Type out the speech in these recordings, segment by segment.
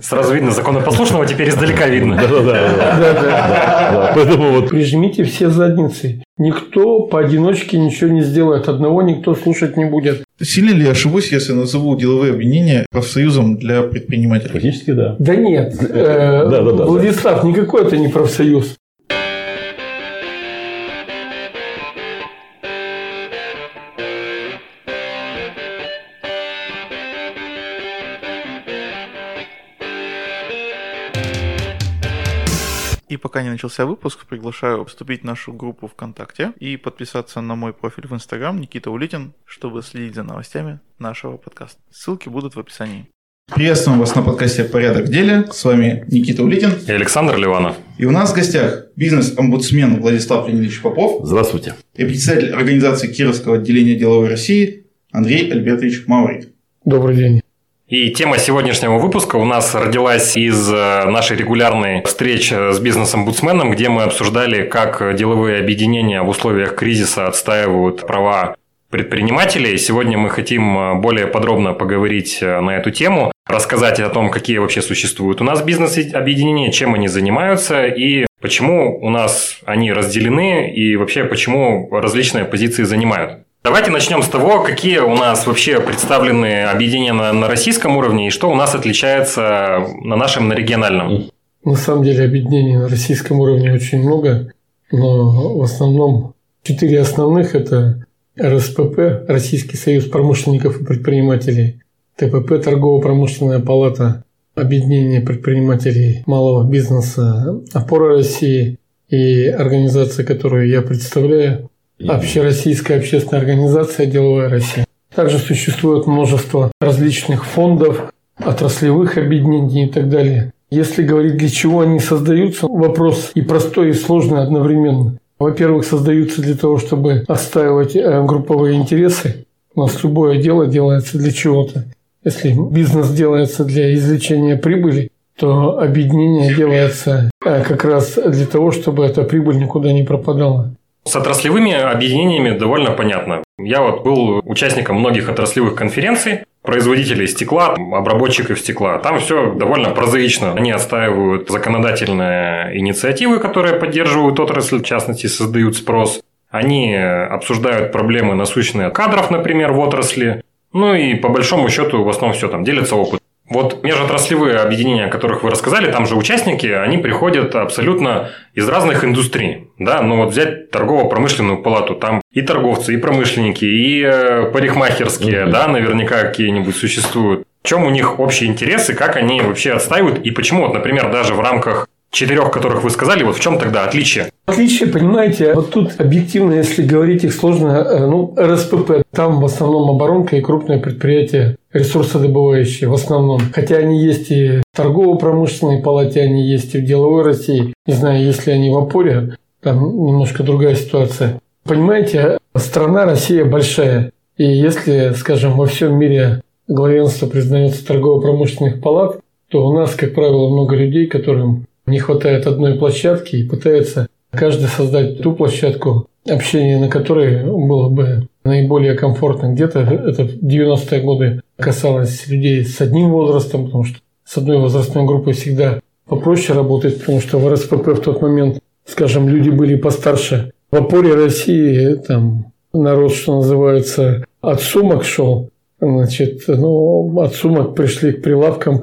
Сразу видно законопослушного, теперь издалека видно. Да-да-да. Поэтому вот прижмите все задницы. Никто поодиночке ничего не сделает. Одного никто слушать не будет. Сильно ли я ошибусь, если назову деловые объединения профсоюзом для предпринимателей? Фактически да. Да нет. Э, Да, да, да. Владислав, никакой это не профсоюз. И пока не начался выпуск, приглашаю вступить в нашу группу ВКонтакте и подписаться на мой профиль в Инстаграм Никита Улитин, чтобы следить за новостями нашего подкаста. Ссылки будут в описании. Приветствуем вас на подкасте «Порядок в деле». С вами Никита Улитин. И Александр Ливанов. И у нас в гостях бизнес-омбудсмен Владислав Леонидович Попов Здравствуйте. и председатель организации Кировского отделения деловой России Андрей Альбертович Маурик. Добрый день. И тема сегодняшнего выпуска у нас родилась из э, нашей регулярной встречи с бизнес-омбудсменом, где мы обсуждали, как деловые объединения в условиях кризиса отстаивают права предпринимателей. Сегодня мы хотим э, более подробно поговорить э, на эту тему, рассказать о том, какие вообще существуют у нас бизнес-объединения, чем они занимаются и почему у нас они разделены и вообще почему различные позиции занимают. Давайте начнем с того, какие у нас вообще представлены объединения на, на российском уровне и что у нас отличается на нашем, на региональном. На самом деле объединений на российском уровне очень много, но в основном четыре основных – это РСПП, Российский союз промышленников и предпринимателей, ТПП, Торгово-промышленная палата, Объединение предпринимателей малого бизнеса, Опора России и организация, которую я представляю, Общероссийская общественная организация «Деловая Россия». Также существует множество различных фондов, отраслевых объединений и так далее. Если говорить, для чего они создаются, вопрос и простой, и сложный одновременно. Во-первых, создаются для того, чтобы отстаивать э, групповые интересы. У нас любое дело делается для чего-то. Если бизнес делается для извлечения прибыли, то объединение делается э, как раз для того, чтобы эта прибыль никуда не пропадала. С отраслевыми объединениями довольно понятно. Я вот был участником многих отраслевых конференций, производителей стекла, обработчиков стекла. Там все довольно прозаично. Они отстаивают законодательные инициативы, которые поддерживают отрасль, в частности, создают спрос. Они обсуждают проблемы насущные кадров, например, в отрасли. Ну и по большому счету в основном все там делятся опыт. Вот межотраслевые объединения, о которых вы рассказали, там же участники, они приходят абсолютно из разных индустрий. Да? Ну вот взять торгово-промышленную палату, там и торговцы, и промышленники, и э, парикмахерские, да, наверняка какие-нибудь существуют. В чем у них общие интересы, как они вообще отстаивают, и почему, вот, например, даже в рамках четырех, которых вы сказали, вот в чем тогда отличие? Отличие, понимаете, вот тут объективно, если говорить их сложно, э, ну, РСПП, там в основном оборонка и крупные предприятия ресурсодобывающие в основном. Хотя они есть и в торгово-промышленной палате, они есть и в деловой России. Не знаю, если они в опоре, там немножко другая ситуация. Понимаете, страна Россия большая. И если, скажем, во всем мире главенство признается торгово-промышленных палат, то у нас, как правило, много людей, которым не хватает одной площадки и пытается каждый создать ту площадку, общение на которой было бы наиболее комфортно. Где-то это в 90-е годы касалось людей с одним возрастом, потому что с одной возрастной группой всегда попроще работать, потому что в РСПП в тот момент, скажем, люди были постарше. В опоре России там народ, что называется, от сумок шел. Значит, ну, от сумок пришли к прилавкам,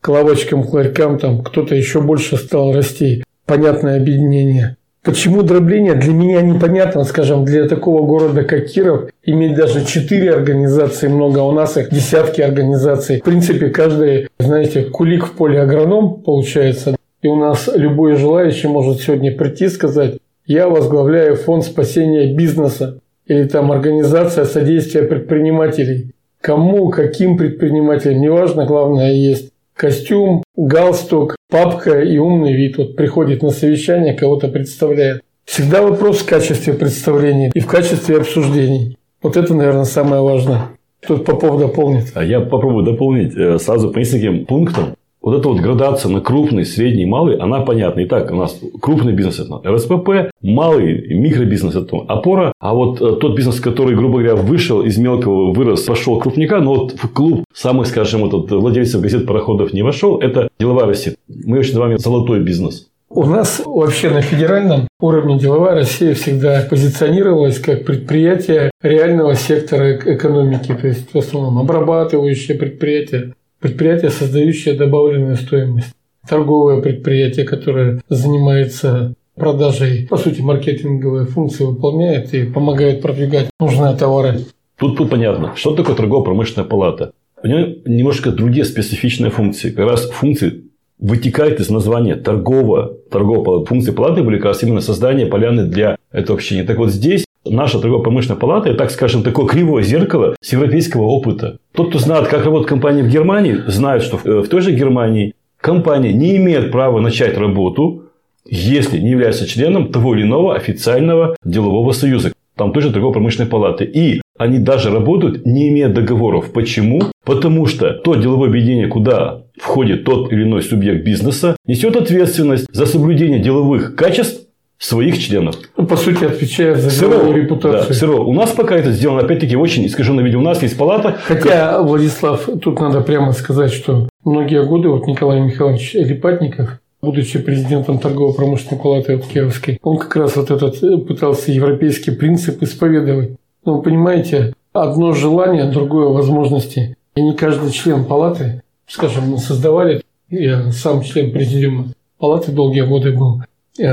к, э, к лавочкам, к ларькам, там кто-то еще больше стал расти. Понятное объединение. Почему дробление для меня непонятно, скажем, для такого города, как Киров, иметь даже четыре организации много, а у нас их десятки организаций. В принципе, каждый, знаете, кулик в поле агроном получается. И у нас любой желающий может сегодня прийти и сказать, я возглавляю фонд спасения бизнеса или там организация содействия предпринимателей. Кому, каким предпринимателям, неважно, главное есть костюм, галстук, папка и умный вид. Вот приходит на совещание, кого-то представляет. Всегда вопрос в качестве представления и в качестве обсуждений. Вот это, наверное, самое важное. Тут Попов дополнит. А я попробую дополнить э, сразу по нескольким пунктам. Вот эта вот градация на крупный, средний, малый, она понятна. Итак, у нас крупный бизнес – это РСПП, малый микробизнес – это опора. А вот э, тот бизнес, который, грубо говоря, вышел из мелкого, вырос, пошел крупника, но вот в клуб самых, скажем, вот, владельцев газет пароходов не вошел, это деловая Россия. Мы очень называем золотой бизнес. У нас вообще на федеральном уровне деловая Россия всегда позиционировалась как предприятие реального сектора экономики, то есть в основном обрабатывающее предприятие, предприятие, создающее добавленную стоимость, торговое предприятие, которое занимается продажей, по сути, маркетинговые функции выполняет и помогает продвигать нужные товары. Тут, тут понятно, что такое торгово-промышленная палата. У нее немножко другие специфичные функции. Как раз функции вытекает из названия торговая, торговая функции палаты были как раз именно создание поляны для этого общения. Так вот здесь наша торгово-промышленная палата, это, так скажем, такое кривое зеркало с европейского опыта. Тот, кто знает, как работает компания в Германии, знает, что в той же Германии компания не имеет права начать работу, если не является членом того или иного официального делового союза. Там тоже торгово-промышленной палаты. И они даже работают, не имея договоров. Почему? Потому что то деловое объединение, куда входит тот или иной субъект бизнеса, несет ответственность за соблюдение деловых качеств своих членов. Ну, по сути, отвечает за деловую репутацию. Да, СРО. У нас пока это сделано, опять-таки, очень искаженном виде. У нас есть палата. Хотя, Владислав, тут надо прямо сказать, что многие годы вот Николай Михайлович Липатников, будучи президентом торгово-промышленной палаты от Кировской, он как раз вот этот э, пытался европейский принцип исповедовать. Но вы понимаете, одно желание, другое возможности. И не каждый член палаты скажем, мы создавали, я сам член президиума палаты долгие годы был,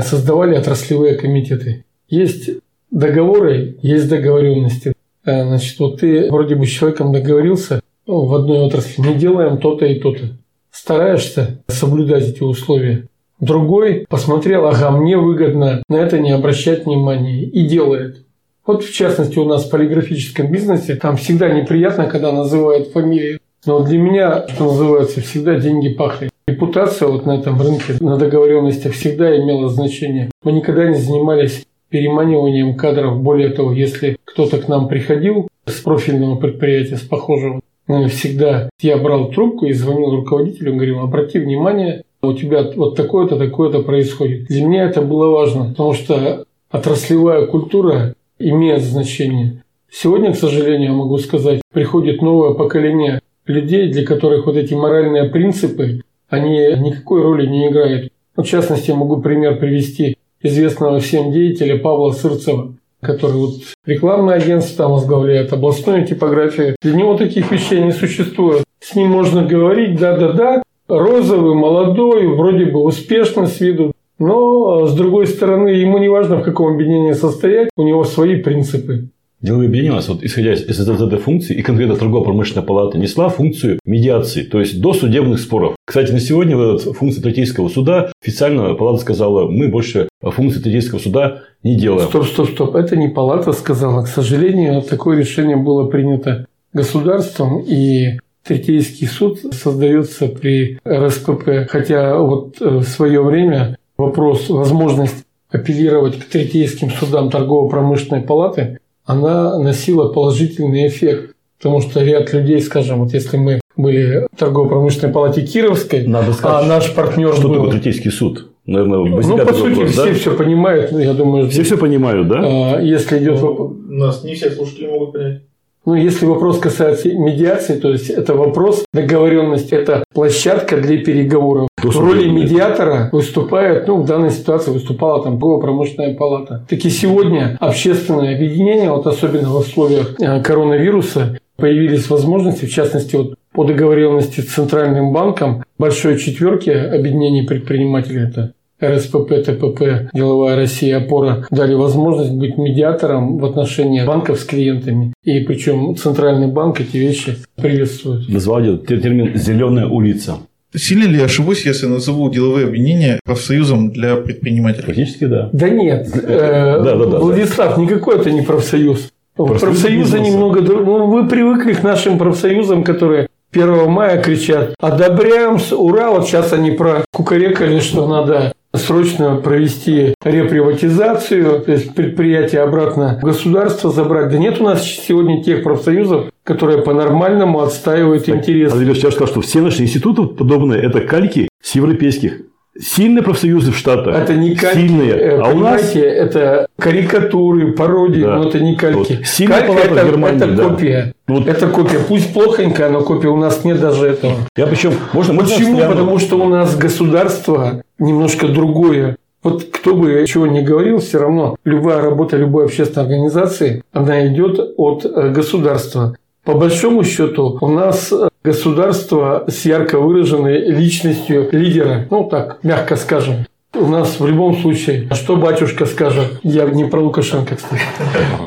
создавали отраслевые комитеты. Есть договоры, есть договоренности. Э, значит, вот ты вроде бы с человеком договорился ну, в одной отрасли, не делаем то-то и то-то. Стараешься соблюдать эти условия. Другой посмотрел, ага, мне выгодно на это не обращать внимания и делает. Вот в частности у нас в полиграфическом бизнесе там всегда неприятно, когда называют фамилии но для меня, что называется, всегда деньги пахли. Репутация вот на этом рынке, на договоренностях всегда имела значение. Мы никогда не занимались переманиванием кадров. Более того, если кто-то к нам приходил с профильного предприятия, с похожего, всегда, я брал трубку и звонил руководителю, говорил, обрати внимание, у тебя вот такое-то, такое-то происходит. Для меня это было важно, потому что отраслевая культура имеет значение. Сегодня, к сожалению, могу сказать, приходит новое поколение людей, для которых вот эти моральные принципы, они никакой роли не играют. В частности, могу пример привести известного всем деятеля Павла Сырцева, который вот рекламное агентство там возглавляет, областную типографию. Для него таких вещей не существует. С ним можно говорить, да-да-да, розовый, молодой, вроде бы успешно с виду, но, с другой стороны, ему не важно, в каком объединении состоять, у него свои принципы. У нас, вот, исходя из этой функции, и конкретно торгово-промышленная палата несла функцию медиации, то есть до судебных споров. Кстати, на сегодня вот, функции третейского суда официально палата сказала, мы больше функции третейского суда не делаем. Стоп, стоп, стоп. Это не палата сказала. К сожалению, такое решение было принято государством, и Третейский суд создается при РСПП. Хотя вот э, в свое время вопрос, возможность апеллировать к третейским судам торгово-промышленной палаты она носила положительный эффект. Потому что ряд людей, скажем, вот если мы были в торгово-промышленной палате Кировской, Надо сказать, а наш партнер что был... такое третейский суд? Наверное, ну, по сути, вопрос, все да? все понимают, ну, я думаю... Все все понимают, да? А, если идет... Ну, нас не все слушатели могут понять. Ну, если вопрос касается медиации, то есть это вопрос договоренности, это площадка для переговоров. В роли медиатора выступает, ну, в данной ситуации выступала там промышленная палата. Так и сегодня общественное объединение, вот особенно в условиях э, коронавируса, появились возможности, в частности, вот по договоренности с Центральным банком большой четверки объединений предпринимателей, это РСПП, ТПП, Деловая Россия, Опора дали возможность быть медиатором в отношении банков с клиентами. И причем Центральный банк эти вещи приветствует. Назвали термин «зеленая улица». Сильно ли ошибусь, если назову деловые объединения профсоюзом для предпринимателей? Практически да. Да нет. Э, да, да, да, Владислав, никакой это не профсоюз. Профсоюзы немного... Ну, вы привыкли к нашим профсоюзам, которые 1 мая кричат «Одобряем! Ура!» Вот сейчас они про кукарекали, что надо срочно провести реприватизацию, то есть предприятие обратно государство забрать. Да нет у нас сегодня тех профсоюзов, которая по-нормальному отстаивает интересы. Андрей сейчас сказал, что все наши институты подобные – это кальки с европейских. Сильные профсоюзы в Штатах. Это не кальки. Сильные. э, А у нас это карикатуры, пародии, Да. но это не кальки. Вот. Сильная Калька палата в это, Германии, это да. копия. Вот. Это копия. Пусть плохонькая, но копия. У нас нет даже этого. я причем можно можно Почему? прямо- Потому что у нас государство немножко другое. Вот кто бы чего ни говорил, все равно любая работа любой общественной организации, она идет от э, государства. По большому счету у нас э, государство с ярко выраженной личностью лидера, ну так, мягко скажем. У нас в любом случае, а что батюшка скажет, я не про Лукашенко, кстати,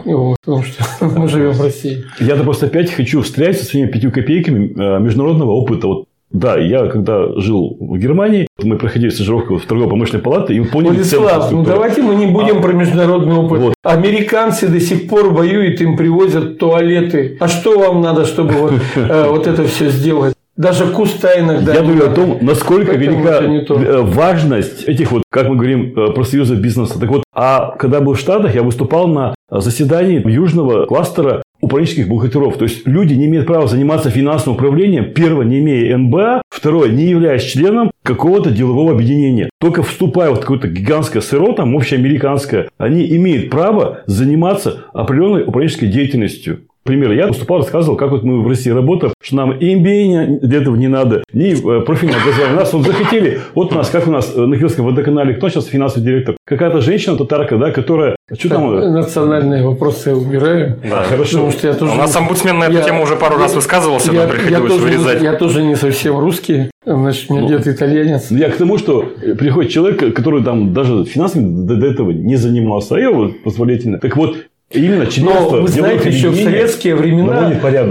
Вот, потому что мы живем в России. Я-то просто опять хочу встрять со своими пятью копейками э, международного опыта. Вот да, я когда жил в Германии, мы проходили стажировку в торгово-промышленной палате и поняли Владислав, ну давайте мы не будем про международный опыт. Вот. Американцы до сих пор воюют, им привозят туалеты. А что вам надо, чтобы вот, э, вот это все сделать? Даже куста иногда. Я говорю о том, насколько велика э, важность этих вот, как мы говорим, э, профсоюзов бизнеса. Так вот, а когда был в Штатах, я выступал на заседании южного кластера управленческих бухгалтеров. То есть люди не имеют права заниматься финансовым управлением, первое, не имея НБА, второе, не являясь членом какого-то делового объединения. Только вступая в какое-то гигантское СРО, там общеамериканское, они имеют право заниматься определенной управленческой деятельностью. Пример, я выступал, рассказывал, как вот мы в России работаем, что нам и MBA не- для этого не надо, ни э, профильное образование. Нас вот захотели, вот у нас, как у нас э, на Кировском водоканале, кто сейчас финансовый директор? Какая-то женщина, татарка, да, которая... Что там? э, Национальные вопросы я убираю. Да, Хорошо. Потому что я тоже... У нас омбудсмен на эту Я- тему уже пару раз высказывался, я, нам приходилось тоже, вырезать. я тоже не совсем русский. Значит, у меня Ну, дед итальянец. Ну, Я к тому, что э, приходит человек, который там даже финансами до, до этого не занимался, а я вот позволительно. Так вот, именно членство Но вы знаете, еще в советские времена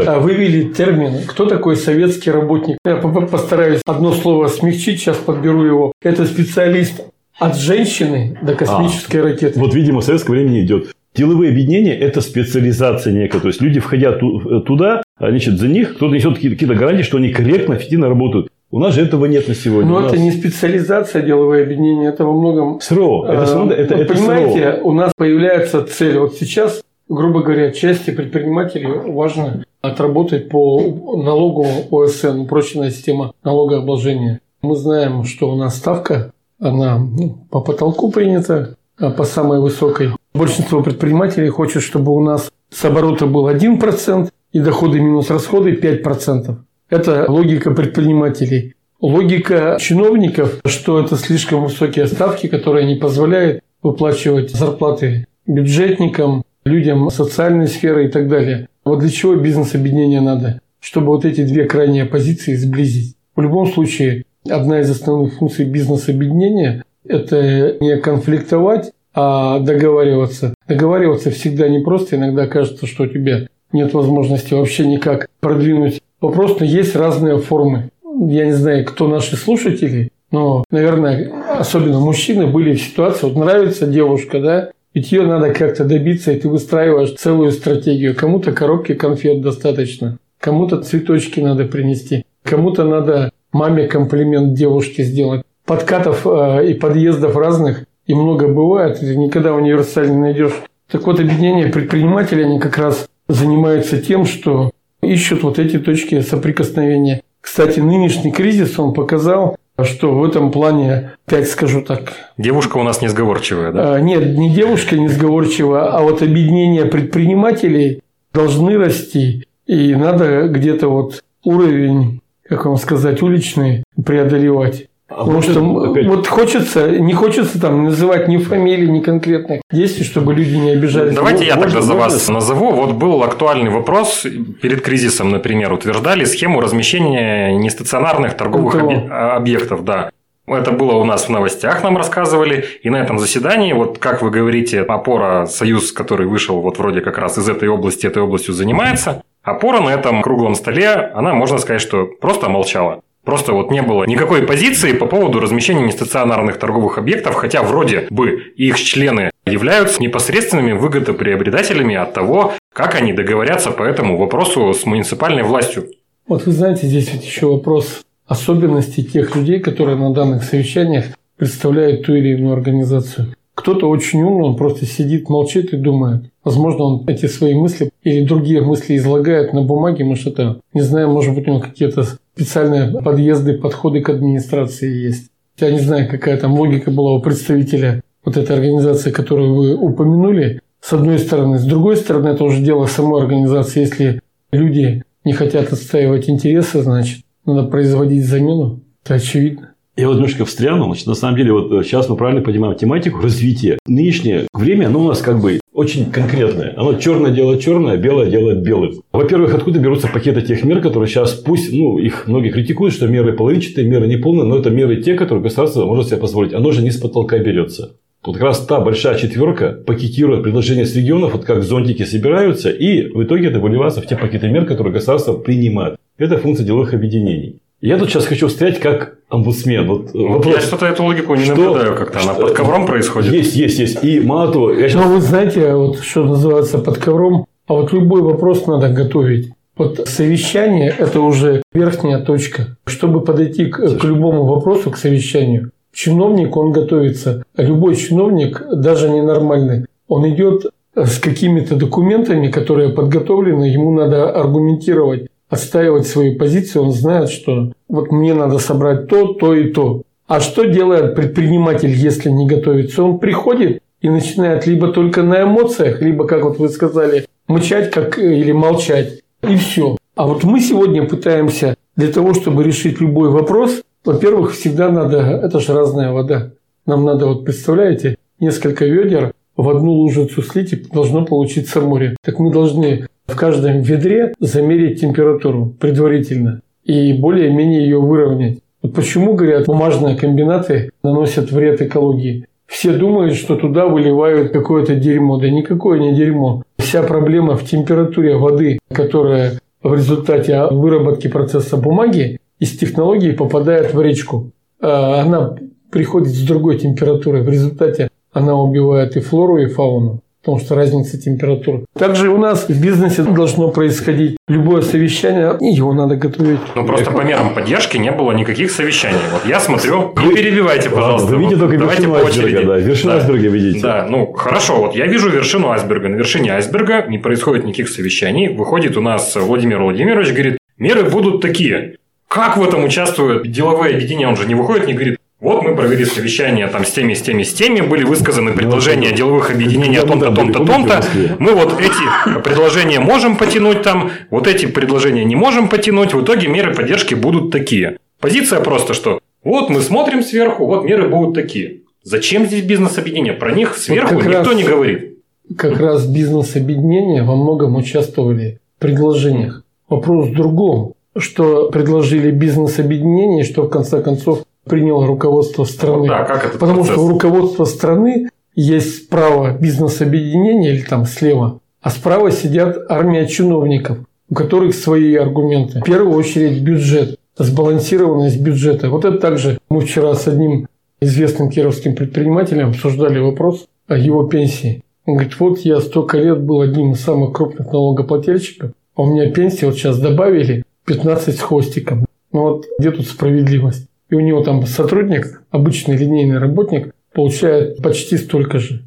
а, вывели термин, кто такой советский работник. Я по- по- постараюсь одно слово смягчить, сейчас подберу его. Это специалист от женщины до космической ракеты. Вот, видимо, в советское время идет. Деловые объединения – это специализация некая. То есть, люди, входя ту- туда, а, значит, за них кто-то несет какие-то какие-то гарантии, что они корректно, эффективно работают. У нас же этого нет на сегодня. Но нас это не специализация деловое объединение, это во многом... СРО. Это, равно- это, ну, это понимаете, СРО. у нас появляется цель. Вот сейчас, грубо говоря, части предпринимателей важно отработать по налогу ОСН, упрощенная система налогообложения. Мы знаем, что у нас ставка, она ну, по потолку принята, а по самой высокой. Большинство предпринимателей хочет, чтобы у нас с оборота был 1% и доходы минус расходы 5%. Это логика предпринимателей. Логика чиновников, что это слишком высокие ставки, которые не позволяют выплачивать зарплаты бюджетникам, людям социальной сферы и так далее. Вот для чего бизнес-объединение надо? Чтобы вот эти две крайние позиции сблизить. В любом случае, одна из основных функций бизнес-объединения – это не конфликтовать, а договариваться. Договариваться всегда непросто. Иногда кажется, что у тебя нет возможности вообще никак продвинуть вопрос, есть разные формы. Я не знаю, кто наши слушатели, но, наверное, особенно мужчины были в ситуации, вот нравится девушка, да, ведь ее надо как-то добиться, и ты выстраиваешь целую стратегию. Кому-то коробки конфет достаточно, кому-то цветочки надо принести, кому-то надо маме комплимент девушке сделать. Подкатов э, и подъездов разных и много бывает, ты никогда универсально не найдешь. Так вот, объединение предпринимателей, они как раз занимаются тем, что ищут вот эти точки соприкосновения. Кстати, нынешний кризис, он показал, что в этом плане, опять скажу так, Девушка у нас несговорчивая, да? а, Нет, не девушка несговорчива, а вот объединения предпринимателей должны расти. И надо где-то вот уровень, как вам сказать, уличный преодолевать. А Потому вот что это м, опять- вот хочется, не хочется там называть ни фамилии, ни конкретных действий, чтобы люди не обижались. Давайте я можно- тогда за можно- вас назову. Вот был актуальный вопрос. Перед кризисом, например, утверждали схему размещения нестационарных торговых объ- объектов. Да. Это было у нас в новостях, нам рассказывали. И на этом заседании, вот как вы говорите, опора Союз, который вышел вот вроде как раз из этой области, этой областью занимается, опора на этом круглом столе, она, можно сказать, что просто молчала. Просто вот не было никакой позиции по поводу размещения нестационарных торговых объектов, хотя вроде бы их члены являются непосредственными выгодоприобретателями от того, как они договорятся по этому вопросу с муниципальной властью. Вот вы знаете, здесь ведь еще вопрос особенностей тех людей, которые на данных совещаниях представляют ту или иную организацию. Кто-то очень умный, он просто сидит, молчит и думает. Возможно, он эти свои мысли или другие мысли излагает на бумаге, может, это, не знаю, может быть, у него какие-то специальные подъезды, подходы к администрации есть. Я не знаю, какая там логика была у представителя вот этой организации, которую вы упомянули, с одной стороны. С другой стороны, это уже дело самой организации. Если люди не хотят отстаивать интересы, значит, надо производить замену. Это очевидно. Я вот немножко встряну. Значит, на самом деле, вот сейчас мы правильно понимаем тематику развития. Нынешнее время, оно у нас как бы очень конкретное. Оно черное делает черное, белое делает белым. Во-первых, откуда берутся пакеты тех мер, которые сейчас, пусть, ну, их многие критикуют, что меры половинчатые, меры неполные, но это меры те, которые государство может себе позволить. Оно же не с потолка берется. Вот как раз та большая четверка пакетирует предложения с регионов, вот как зонтики собираются, и в итоге это выливается в те пакеты мер, которые государство принимает. Это функция деловых объединений. Я тут сейчас хочу встрять как омбудсмен. Вот ну, вопрос, я что-то эту логику не что, наблюдаю как-то. Она что, под ковром происходит. Есть, есть, есть. И мало того... Я сейчас... Ну, вы знаете, вот что называется под ковром, а вот любой вопрос надо готовить. Вот совещание – это уже верхняя точка. Чтобы подойти к, к любому вопросу, к совещанию, чиновник, он готовится. Любой чиновник, даже ненормальный, он идет с какими-то документами, которые подготовлены, ему надо аргументировать, отстаивать свою позицию, он знает, что вот мне надо собрать то, то и то. А что делает предприниматель, если не готовится? Он приходит и начинает либо только на эмоциях, либо, как вот вы сказали, мычать как, или молчать. И все. А вот мы сегодня пытаемся для того, чтобы решить любой вопрос, во-первых, всегда надо, это же разная вода. Нам надо, вот представляете, несколько ведер в одну лужицу слить, и должно получиться море. Так мы должны в каждом ведре замерить температуру предварительно и более-менее ее выровнять. Вот почему, говорят, бумажные комбинаты наносят вред экологии. Все думают, что туда выливают какое-то дерьмо. Да никакое не дерьмо. Вся проблема в температуре воды, которая в результате выработки процесса бумаги из технологии попадает в речку. А она приходит с другой температурой. В результате она убивает и флору, и фауну потому что разница температур. Также у нас в бизнесе должно происходить любое совещание, и его надо готовить. Ну, просто по мерам поддержки не было никаких совещаний. Вот я смотрю, не перебивайте, пожалуйста. Вы видите только Давайте вершину по очереди. айсберга, да, вершину да. айсберга видите. Да, ну, хорошо, вот я вижу вершину айсберга. На вершине айсберга не происходит никаких совещаний. Выходит у нас Владимир Владимирович, говорит, меры будут такие. Как в этом участвуют деловые объединения? Он же не выходит, не говорит, вот мы провели совещание там с теми, с теми, с теми, были высказаны предложения деловых объединений о том-то, том-то, том-то. Мы вот эти предложения можем потянуть там, вот эти предложения не можем потянуть. В итоге меры поддержки будут такие. Позиция просто, что вот мы смотрим сверху, вот меры будут такие. Зачем здесь бизнес-объединение? Про них сверху вот никто раз, не говорит. Как раз бизнес-объединения во многом участвовали в предложениях. Вопрос в другом, что предложили бизнес-объединения, что в конце концов приняло руководство страны. Да, как это Потому процесс? что у руководства страны есть право бизнес-объединения или там слева, а справа сидят армия чиновников, у которых свои аргументы. В первую очередь бюджет, сбалансированность бюджета. Вот это также мы вчера с одним известным кировским предпринимателем обсуждали вопрос о его пенсии. Он говорит, вот я столько лет был одним из самых крупных налогоплательщиков, а у меня пенсия вот сейчас добавили 15 с хвостиком. Ну вот где тут справедливость? И у него там сотрудник, обычный линейный работник, получает почти столько же.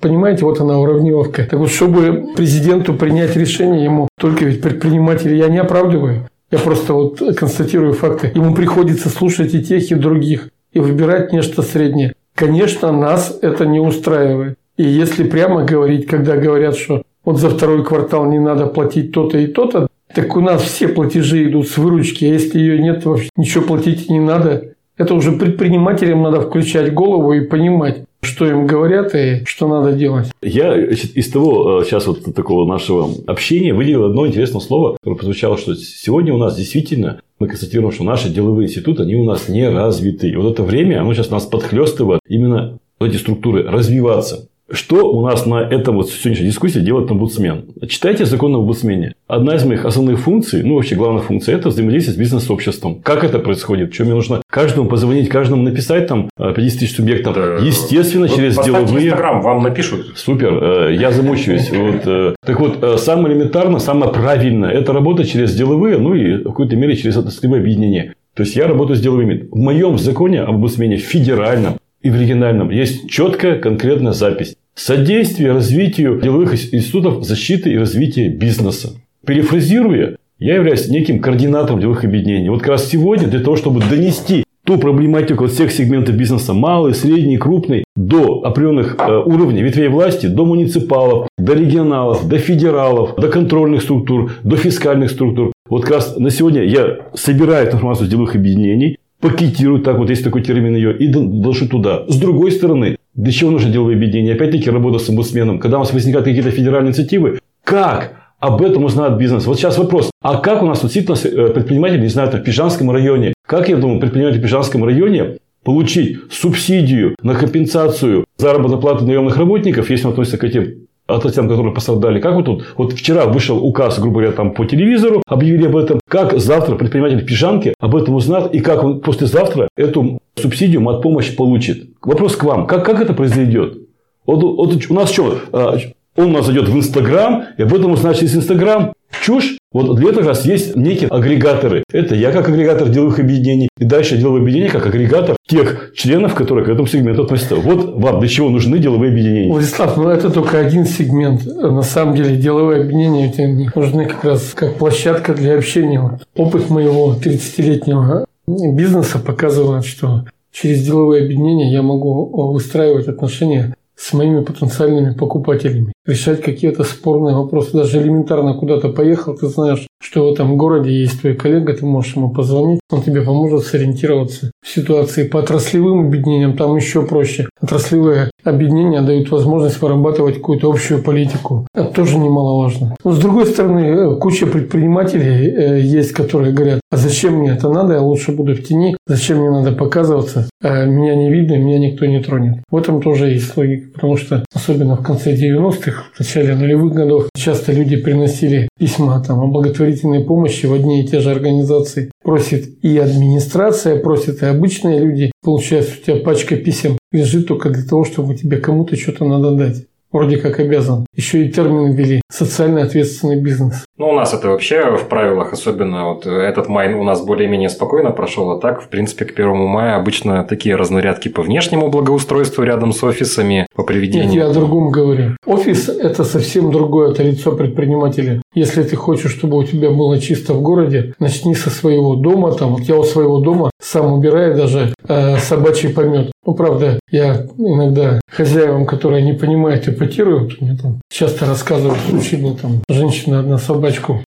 Понимаете, вот она уравниловка. Так вот, чтобы президенту принять решение, ему только ведь предприниматели я не оправдываю. Я просто вот констатирую факты. Ему приходится слушать и тех, и других, и выбирать нечто среднее. Конечно, нас это не устраивает. И если прямо говорить, когда говорят, что вот за второй квартал не надо платить то-то и то-то, так у нас все платежи идут с выручки, а если ее нет, вообще ничего платить не надо. Это уже предпринимателям надо включать голову и понимать, что им говорят и что надо делать. Я из того сейчас э, вот такого нашего общения выделил одно интересное слово, которое прозвучало, что сегодня у нас действительно мы констатируем, что наши деловые институты, они у нас не развиты. И вот это время, оно сейчас нас подхлестывает именно эти структуры развиваться. Что у нас на этом вот сегодняшней дискуссии делает омбудсмен? Читайте закон об омбудсмене. Одна из моих основных функций, ну вообще главная функция, это взаимодействие с бизнес-сообществом. Как это происходит? Что мне нужно каждому позвонить, каждому написать там 50 э, тысяч субъектов? Да. Естественно, вот через деловые... Инстаграм вам напишут. Супер, э, я замучаюсь. Вот. Э, так вот, самое элементарно, самое правильное, это работа через деловые, ну и в какой-то мере через отраслевые объединения. То есть, я работаю с деловыми. В моем законе об омбудсмене федеральном и в региональном есть четкая конкретная запись. Содействие развитию деловых институтов защиты и развития бизнеса. Перефразируя, я являюсь неким координатором деловых объединений. Вот как раз сегодня для того, чтобы донести ту проблематику всех сегментов бизнеса, малый, средний, крупный, до определенных э, уровней ветвей власти, до муниципалов, до регионалов, до федералов, до контрольных структур, до фискальных структур. Вот как раз на сегодня я собираю информацию с деловых объединений, пакетирую, так вот есть такой термин ее, и доношу туда. С другой стороны, для чего нужно деловое объединение? Опять-таки работа с омбудсменом. Когда у нас возникают какие-то федеральные инициативы, как об этом узнает бизнес. Вот сейчас вопрос. А как у нас действительно э, предприниматели, не знаю, в Пижанском районе, как, я думаю, предприниматели в Пижанском районе получить субсидию на компенсацию заработной платы наемных работников, если он относится к этим отраслям, которые пострадали. Как вот тут? Вот вчера вышел указ, грубо говоря, там по телевизору, объявили об этом. Как завтра предприниматель в Пижанке об этом узнает и как он послезавтра эту субсидию, мат помощь получит. Вопрос к вам. Как, как это произойдет? Вот, вот у нас что? А, он у нас зайдет в Инстаграм, и об этом узнает через Инстаграм. Чушь. Вот для этого как раз есть некие агрегаторы. Это я как агрегатор деловых объединений. И дальше деловое объединение как агрегатор тех членов, которые к этому сегменту относятся. Вот вам для чего нужны деловые объединения. Владислав, ну это только один сегмент. На самом деле деловые объединения тебе нужны как раз как площадка для общения. Опыт моего 30-летнего бизнеса показывает, что через деловые объединения я могу выстраивать отношения с моими потенциальными покупателями, решать какие-то спорные вопросы. Даже элементарно куда-то поехал, ты знаешь, что в этом городе есть твой коллега, ты можешь ему позвонить, он тебе поможет сориентироваться в ситуации. По отраслевым объединениям там еще проще. Отраслевые объединения дают возможность вырабатывать какую-то общую политику. Это тоже немаловажно. Но с другой стороны, э, куча предпринимателей э, есть, которые говорят, а зачем мне это надо, я лучше буду в тени, зачем мне надо показываться, а меня не видно, меня никто не тронет. В этом тоже есть логика, потому что особенно в конце 90-х, в начале нулевых годов, часто люди приносили письма там, о благотворительной помощи в одни и те же организации. Просит и администрация, просят и обычные люди. Получается, у тебя пачка писем лежит только для того, чтобы тебе кому-то что-то надо дать вроде как обязан. Еще и термин ввели – социально ответственный бизнес. Ну, у нас это вообще в правилах, особенно вот этот май у нас более-менее спокойно прошел, а так, в принципе, к первому мая обычно такие разнарядки по внешнему благоустройству рядом с офисами, по приведению. Нет, я о другом говорю. Офис – это совсем другое, это лицо предпринимателя. Если ты хочешь, чтобы у тебя было чисто в городе, начни со своего дома. Там, вот я у своего дома сам убираю даже э, собачий помет. Ну, правда, я иногда хозяевам, которые не понимают, эпатируют, мне там часто рассказывают случаи, мне там женщина одна собачку,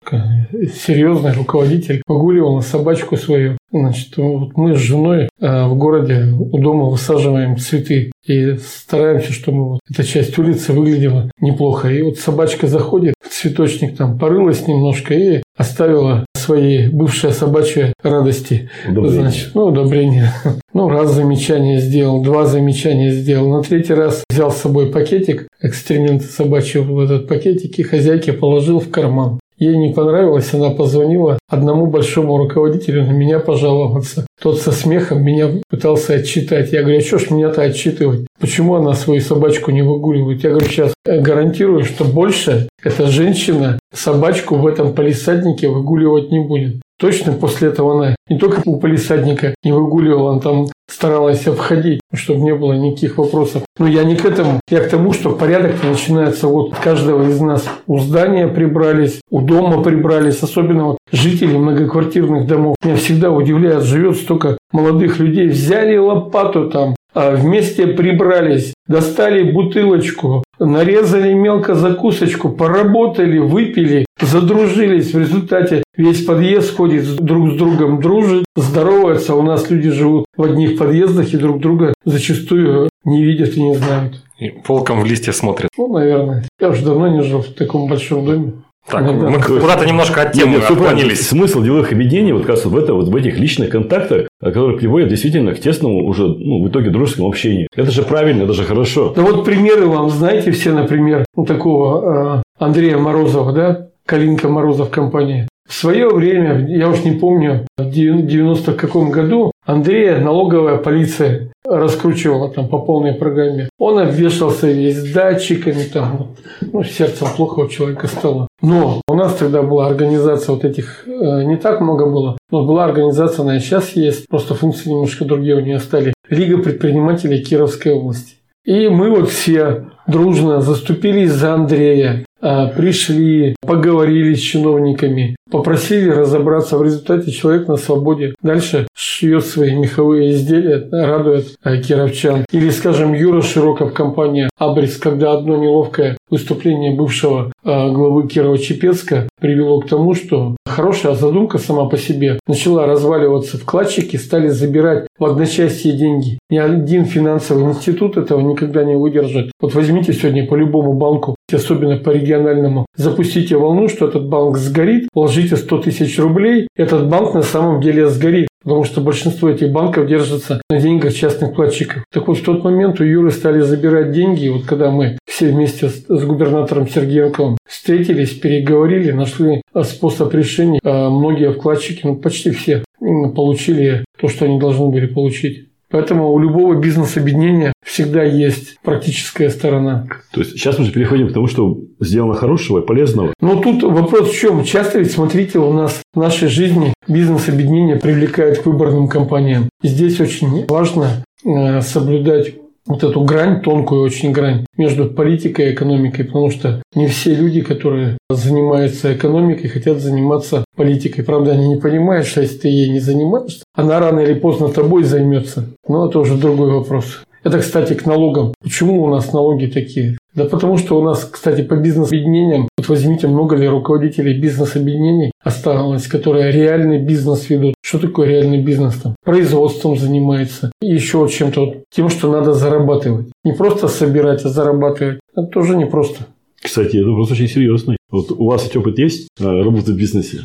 серьезный руководитель, погуливала собачку свою. Значит, вот мы с женой э, в городе у дома высаживаем цветы и стараемся, чтобы эта часть улицы выглядела неплохо. И вот собачка заходит в цветочник, там порылась немножко и оставила своей бывшей собачьей радости. Удобрение. Значит, ну, удобрение. Ну, раз замечание сделал, два замечания сделал. На третий раз взял с собой пакетик, эксперимент собачьего в этот пакетик и хозяйке положил в карман. Ей не понравилось, она позвонила одному большому руководителю на меня пожаловаться. Тот со смехом меня пытался отчитать. Я говорю, а что ж меня-то отчитывать? Почему она свою собачку не выгуливает? Я говорю, сейчас гарантирую, что больше эта женщина собачку в этом полисаднике выгуливать не будет. Точно после этого она не только у полисадника не выгуливала, она там старалась обходить, чтобы не было никаких вопросов. Но я не к этому. Я к тому, что порядок начинается вот каждого из нас. У здания прибрались, у дома прибрались, особенно вот жители многоквартирных домов. Меня всегда удивляет, живет столько молодых людей. Взяли лопату там, вместе прибрались, достали бутылочку, нарезали мелко закусочку, поработали, выпили, задружились. В результате весь подъезд ходит друг с другом, дружит, здоровается. У нас люди живут в одних подъездах и друг друга зачастую не видят и не знают. И волком в листья смотрят. Ну, наверное. Я уже давно не жил в таком большом доме. Так, Иногда. мы куда-то немножко от темы нет, нет, отклонились. Смысл деловых объединений вот как раз в, это, вот в этих личных контактах, которые приводят действительно к тесному уже ну, в итоге дружескому общению. Это же правильно, это же хорошо. Да вот примеры вам знаете все, например, ну, такого э, Андрея Морозова, да, Калинка Морозов компания. В свое время, я уж не помню, в 90 каком году Андрея налоговая полиция раскручивала там по полной программе. Он обвешался весь датчиками, там, ну, сердцем плохо у человека стало. Но у нас тогда была организация вот этих, э, не так много было, но была организация, она и сейчас есть, просто функции немножко другие у нее стали Лига предпринимателей Кировской области. И мы вот все дружно заступились за Андрея, пришли, поговорили с чиновниками, попросили разобраться. В результате человек на свободе дальше шьет свои меховые изделия, радует а, кировчан. Или, скажем, Юра Широков, компания «Абрис», когда одно неловкое выступление бывшего а, главы Кирова-Чепецка привело к тому, что хорошая задумка сама по себе начала разваливаться вкладчики, стали забирать в одночасье деньги. Ни один финансовый институт этого никогда не выдержит. Вот возьмите сегодня по любому банку, особенно по региональному, запустите волну, что этот банк сгорит, вложите 100 тысяч рублей, этот банк на самом деле сгорит. Потому что большинство этих банков держится на деньгах частных вкладчиков. Так вот, в тот момент у Юры стали забирать деньги. И вот когда мы все вместе с, с губернатором Сергеенковым встретились, переговорили, нашли способ решения, а многие вкладчики, ну почти все, получили то, что они должны были получить. Поэтому у любого бизнес-объединения всегда есть практическая сторона. То есть сейчас мы же переходим к тому, что сделано хорошего и полезного. Но тут вопрос в чем? Часто ведь, смотрите, у нас в нашей жизни бизнес-объединения привлекают к выборным компаниям. И здесь очень важно э, соблюдать вот эту грань, тонкую очень грань между политикой и экономикой, потому что не все люди, которые занимаются экономикой, хотят заниматься политикой. Правда, они не понимают, что если ты ей не занимаешься, она рано или поздно тобой займется. Но это уже другой вопрос. Это, кстати, к налогам. Почему у нас налоги такие? Да потому что у нас, кстати, по бизнес-объединениям, вот возьмите, много ли руководителей бизнес-объединений осталось, которые реальный бизнес ведут. Что такое реальный бизнес там? Производством занимается. И еще чем-то, вот, тем, что надо зарабатывать. Не просто собирать, а зарабатывать. Это тоже непросто. Кстати, это просто очень серьезный. Вот у вас опыт есть э, работы в бизнесе?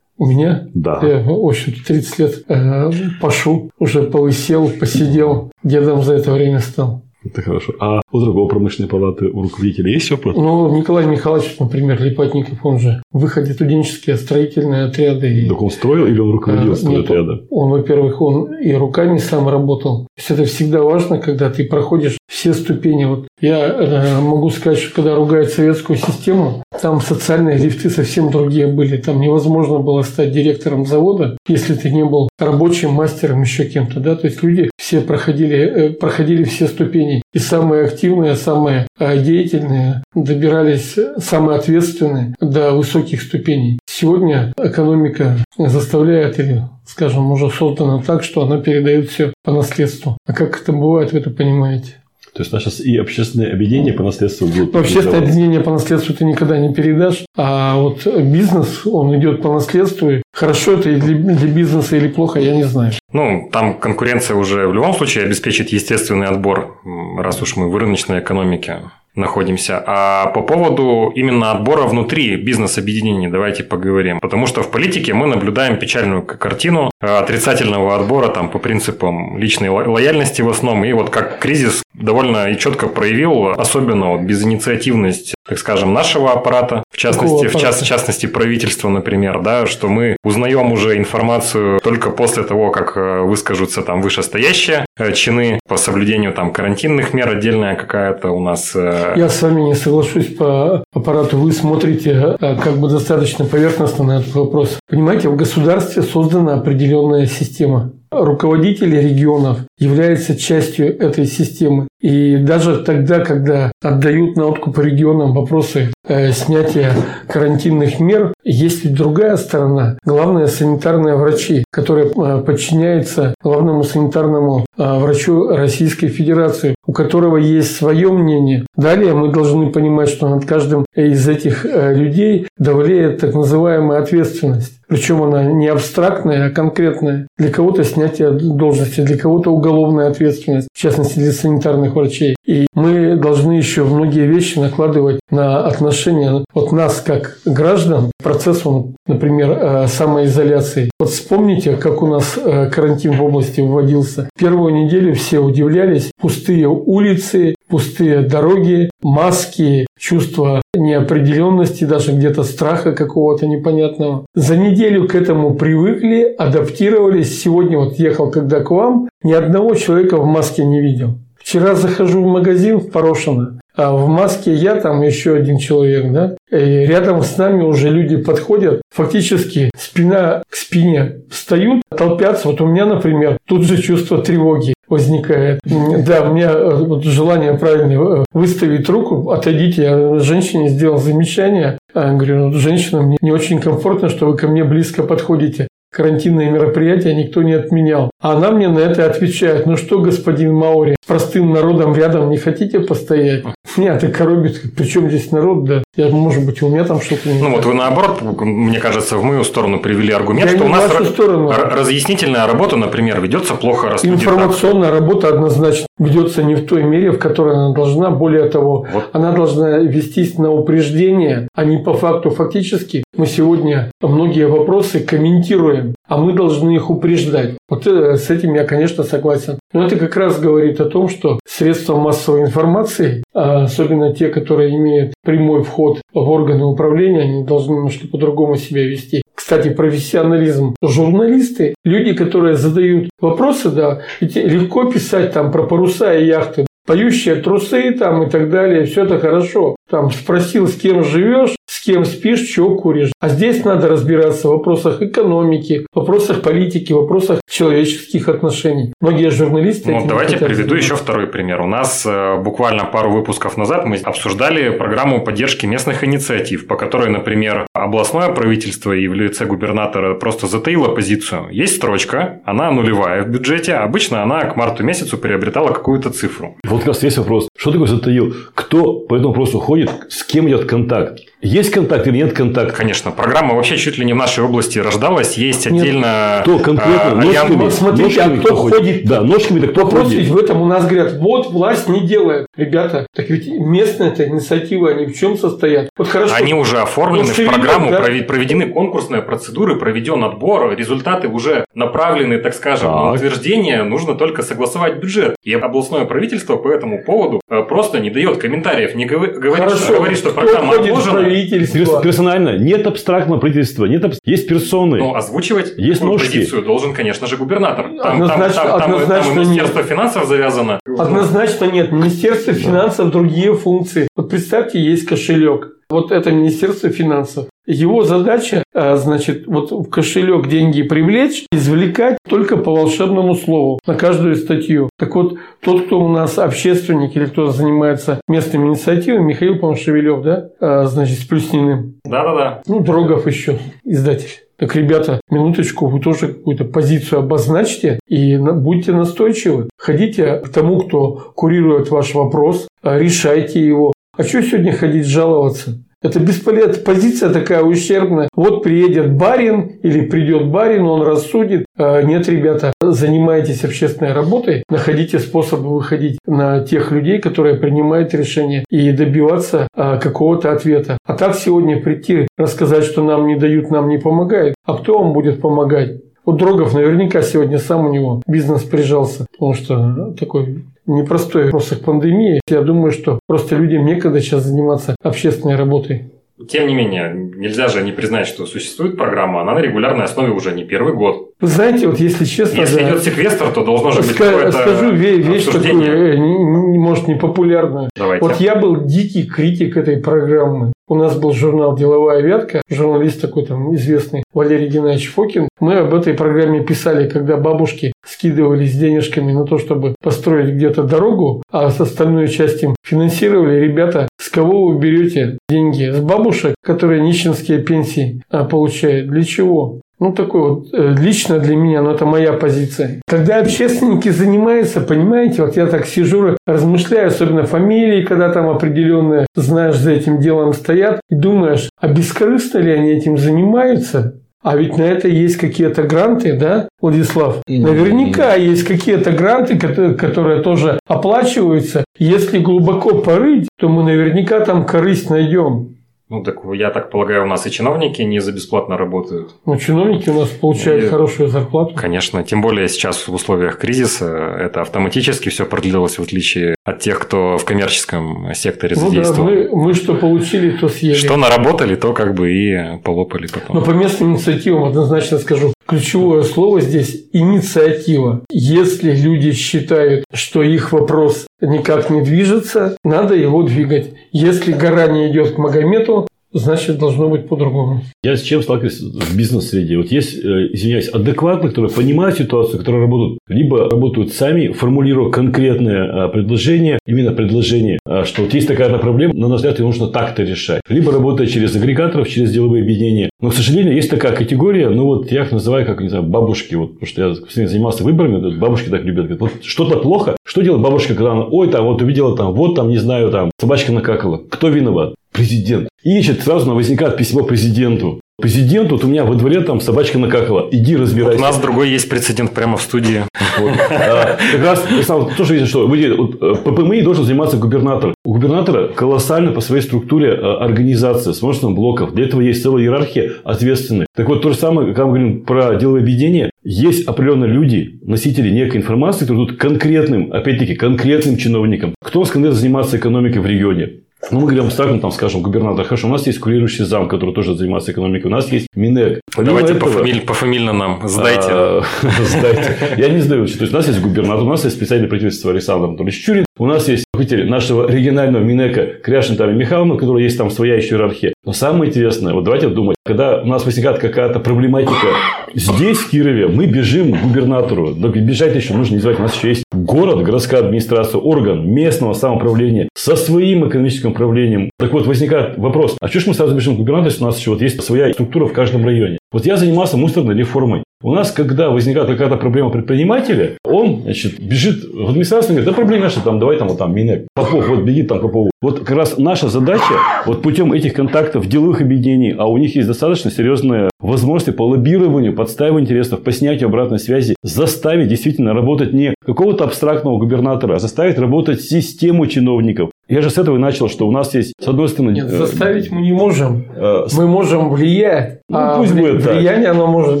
У меня? Да. Я, в общем 30 лет э, пашу, уже повысел, посидел, дедом за это время стал. Это хорошо. А у другого промышленной палаты у руководителя есть опыт? Ну, Николай Михайлович, например, Липатников, он же выходит студенческие строительные отряды. Так он строил или он руководил а, стройотряда? Он, во-первых, он и руками сам работал. То есть это всегда важно, когда ты проходишь все ступени. Вот я э, могу сказать, что когда ругают советскую систему, там социальные лифты совсем другие были. Там невозможно было стать директором завода, если ты не был рабочим мастером, еще кем-то. Да? То есть люди все проходили, э, проходили все ступени. И самые активные, самые э, деятельные добирались, самые ответственные до высоких ступеней. Сегодня экономика заставляет или, скажем, уже создана так, что она передает все по наследству. А как это бывает, вы это понимаете? То есть, у нас сейчас и общественное объединение по наследству будет. Общественное объединение по наследству ты никогда не передашь, а вот бизнес, он идет по наследству. И хорошо это для, для бизнеса или плохо, я не знаю. Ну, там конкуренция уже в любом случае обеспечит естественный отбор, раз уж мы в рыночной экономике находимся. А по поводу именно отбора внутри бизнес-объединений давайте поговорим. Потому что в политике мы наблюдаем печальную картину отрицательного отбора там, по принципам личной лояльности в основном. И вот как кризис довольно и четко проявил, особенно вот безинициативность, так скажем, нашего аппарата, в частности, в, част, в частности правительства, например, да, что мы узнаем уже информацию только после того, как э, выскажутся там вышестоящие э, чины по соблюдению там карантинных мер, отдельная какая-то у нас э, я с вами не соглашусь по аппарату. Вы смотрите э, как бы достаточно поверхностно на этот вопрос. Понимаете, в государстве создана определенная система. Руководители регионов являются частью этой системы. И даже тогда, когда отдают на откуп регионам вопросы э, снятия карантинных мер, есть ведь другая сторона. Главные санитарные врачи, которые э, подчиняются главному санитарному э, врачу Российской Федерации, у которого есть свое мнение. Далее мы должны понимать, что над каждым из этих э, людей давлеет так называемая ответственность. Причем она не абстрактная, а конкретная. Для кого-то снятие должности, для кого-то уголовная ответственность, в частности для санитарных врачей. И мы должны еще многие вещи накладывать на отношения от нас как граждан к процессу, например, э, самоизоляции. Вот вспомните, как у нас э, карантин в области вводился. Первую неделю все удивлялись. Пустые улицы, пустые дороги, маски, чувство неопределенности, даже где-то страха какого-то непонятного. За неделю к этому привыкли, адаптировались. Сегодня вот ехал когда к вам, ни одного человека в маске не видел. Вчера захожу в магазин в Порошино, а в маске я там еще один человек, да, и рядом с нами уже люди подходят, фактически спина к спине встают, толпятся. Вот у меня, например, тут же чувство тревоги возникает. Да, у меня э, вот желание правильно э, выставить руку, отойдите, я женщине сделал замечание, я говорю, ну, женщина, мне не очень комфортно, что вы ко мне близко подходите карантинные мероприятия никто не отменял. А она мне на это отвечает, ну что, господин Маури, простым народом рядом не хотите постоять? Меня это коробит, причем здесь народ, да. Я, может быть, у меня там что-то не Ну вот вы наоборот, мне кажется, в мою сторону привели аргумент, Я что у нас сторону. разъяснительная работа, например, ведется плохо, раз Информационная работа однозначно ведется не в той мере, в которой она должна. Более того, вот. она должна вестись на упреждение, а не по факту. Фактически мы сегодня многие вопросы комментируем, а мы должны их упреждать. Вот э, с этим я, конечно, согласен. Но это как раз говорит о том, что средства массовой информации, а особенно те, которые имеют прямой вход в органы управления, они должны немножко по-другому себя вести. Кстати, профессионализм. Журналисты, люди, которые задают вопросы, да, ведь легко писать там про паруса и яхты, поющие трусы там и так далее, все это хорошо. Там спросил, с кем живешь, кем спишь, что куришь. А здесь надо разбираться в вопросах экономики, в вопросах политики, в вопросах человеческих отношений. Многие журналисты... Ну, давайте приведу заниматься. еще второй пример. У нас э, буквально пару выпусков назад мы обсуждали программу поддержки местных инициатив, по которой, например, областное правительство и в лице губернатора просто затаило позицию. Есть строчка, она нулевая в бюджете, обычно она к марту месяцу приобретала какую-то цифру. Вот как раз есть вопрос. Что такое затаил? Кто по этому вопросу ходит? С кем идет контакт? Есть контакт или нет контакта? Конечно. Программа вообще чуть ли не в нашей области рождалась. Есть нет. отдельно... Кто конкретно? А, ножками, вот смотрите, ножками а кто, кто ходит? ходит? Да, ножками-то кто Вопрос ходит? в этом у нас говорят, вот власть не делает. Ребята, так ведь местная эта инициатива, они в чем состоят? Вот хорошо. Они уже оформлены в программу, да? проведены конкурсные процедуры, проведен отбор, результаты уже направлены, так скажем, так. на утверждение, нужно только согласовать бюджет. И областное правительство по этому поводу э, просто не дает комментариев, не говорит, что, говорит, что программа отложена правительство. Персонально. Нет абстрактного правительства. Нет аб... Есть персоны. Ну, озвучивать есть ножки. позицию должен, конечно же, губернатор. Там, однозначно, там, там, однозначно там Министерство нет. финансов завязано. Однозначно нет. Министерство финансов, другие функции. Вот представьте, есть кошелек. Вот это Министерство финансов. Его задача, а, значит, вот в кошелек деньги привлечь, извлекать только по волшебному слову на каждую статью. Так вот, тот, кто у нас общественник или кто занимается местными инициативами, Михаил, по Шевелев, да, а, значит, с Плюсниным. Да-да-да. Ну, Дрогов еще, издатель. Так, ребята, минуточку, вы тоже какую-то позицию обозначьте и будьте настойчивы. Ходите к тому, кто курирует ваш вопрос, а, решайте его. А что сегодня ходить жаловаться? Это бесполезно, позиция такая ущербная. Вот приедет барин или придет барин, он рассудит. А нет, ребята, занимайтесь общественной работой, находите способы выходить на тех людей, которые принимают решения и добиваться а, какого-то ответа. А так сегодня прийти, рассказать, что нам не дают, нам не помогает. А кто вам будет помогать? Вот Дрогов наверняка сегодня сам у него бизнес прижался, потому что такой непростой к пандемии. Я думаю, что просто людям некогда сейчас заниматься общественной работой. Тем не менее, нельзя же не признать, что существует программа, она на регулярной основе уже не первый год. Вы знаете, вот если честно... Если да, идет секвестр, то должно же быть какое-то Скажу вещь такую, э, может, непопулярную. Давайте. Вот я был дикий критик этой программы. У нас был журнал «Деловая ветка», журналист такой там известный Валерий Геннадьевич Фокин. Мы об этой программе писали, когда бабушки скидывались денежками на то, чтобы построить где-то дорогу, а с остальной частью финансировали. Ребята, с кого вы берете деньги? С бабушек, которые нищенские пенсии а, получают? Для чего? Ну, такой вот э, лично для меня, но это моя позиция. Когда общественники занимаются, понимаете, вот я так сижу, размышляю, особенно фамилии, когда там определенные, знаешь, за этим делом стоят, и думаешь, а бескорыстно ли они этим занимаются? А ведь на это есть какие-то гранты, да, Владислав? И Наверняка есть какие-то гранты, которые тоже оплачиваются. Если глубоко порыть, то мы наверняка там корысть найдем. Ну, так я так полагаю, у нас и чиновники не за бесплатно работают. Ну, чиновники у нас получают и, хорошую зарплату. Конечно, тем более сейчас в условиях кризиса это автоматически все продлилось, в отличие от тех, кто в коммерческом секторе ну, задействован. Да, мы, мы что получили, то съели. Что наработали, то как бы и полопали потом. Но по местным инициативам однозначно скажу, Ключевое слово здесь – инициатива. Если люди считают, что их вопрос никак не движется, надо его двигать. Если гора не идет к Магомету, значит, должно быть по-другому. Я с чем сталкиваюсь в бизнес-среде? Вот есть, э, извиняюсь, адекватные, которые понимают ситуацию, которые работают, либо работают сами, формулируя конкретное э, предложение, именно предложение, э, что вот есть такая проблема, на наш взгляд, ее нужно так-то решать. Либо работая через агрегаторов, через деловые объединения. Но, к сожалению, есть такая категория, ну вот я их называю как, не знаю, бабушки, вот, потому что я занимался выборами, бабушки так любят, говорят, вот что-то плохо, что делает бабушка, когда она, ой, там, вот увидела там, вот там, не знаю, там, собачка накакала, кто виноват? Президент. И, значит, сразу возникает письмо президенту. Президент, вот у меня во дворе там собачка накакала. Иди разбирайся. Вот у нас другой есть прецедент прямо в студии. Вот. А, как раз сам, тоже видите, что вот, э, ППМИ должен заниматься губернатор. У губернатора колоссально по своей структуре э, организация с множеством блоков. Для этого есть целая иерархия ответственных. Так вот, то же самое, когда мы говорим про деловое объединение, есть определенные люди, носители некой информации, которые идут конкретным, опять-таки, конкретным чиновникам. Кто нас конкретно занимается экономикой в регионе? Ну, мы говорим, ставим, там, скажем, губернатор. Хорошо, у нас есть курирующий зам, который тоже занимается экономикой. У нас есть Минэк. Помимо Давайте этого, пофамиль, пофамильно нам сдайте. А, сдайте. Я не сдаю. То есть, у нас есть губернатор, у нас есть специальный правительство Александр Анатольевич Чурин. У нас есть руководитель нашего регионального Минэка Кряшин Наталья Михайловна, у которой есть там своя еще иерархия. Но самое интересное, вот давайте думать, когда у нас возникает какая-то проблематика здесь, в Кирове, мы бежим к губернатору. Но бежать еще нужно не звать. У нас еще есть город, городская администрация, орган местного самоуправления со своим экономическим управлением. Так вот, возникает вопрос, а что ж мы сразу бежим к губернатору, если у нас еще вот есть своя структура в каждом районе? Вот я занимался мусорной реформой. У нас, когда возникает какая-то проблема предпринимателя, он значит, бежит в администрацию и говорит, да проблема наша, там, давай там, вот там, Минэк, Попов, вот беги там Попову. Вот как раз наша задача, вот путем этих контактов, деловых объединений, а у них есть достаточно серьезные возможности по лоббированию, подставе интересов, по снятию обратной связи, заставить действительно работать не какого-то абстрактного губернатора, а заставить работать систему чиновников. Я же с этого и начал, что у нас есть, с одной стороны... Нет, э, заставить мы не можем. Э, мы можем влиять. Ну, а пусть будет влияние, так. оно может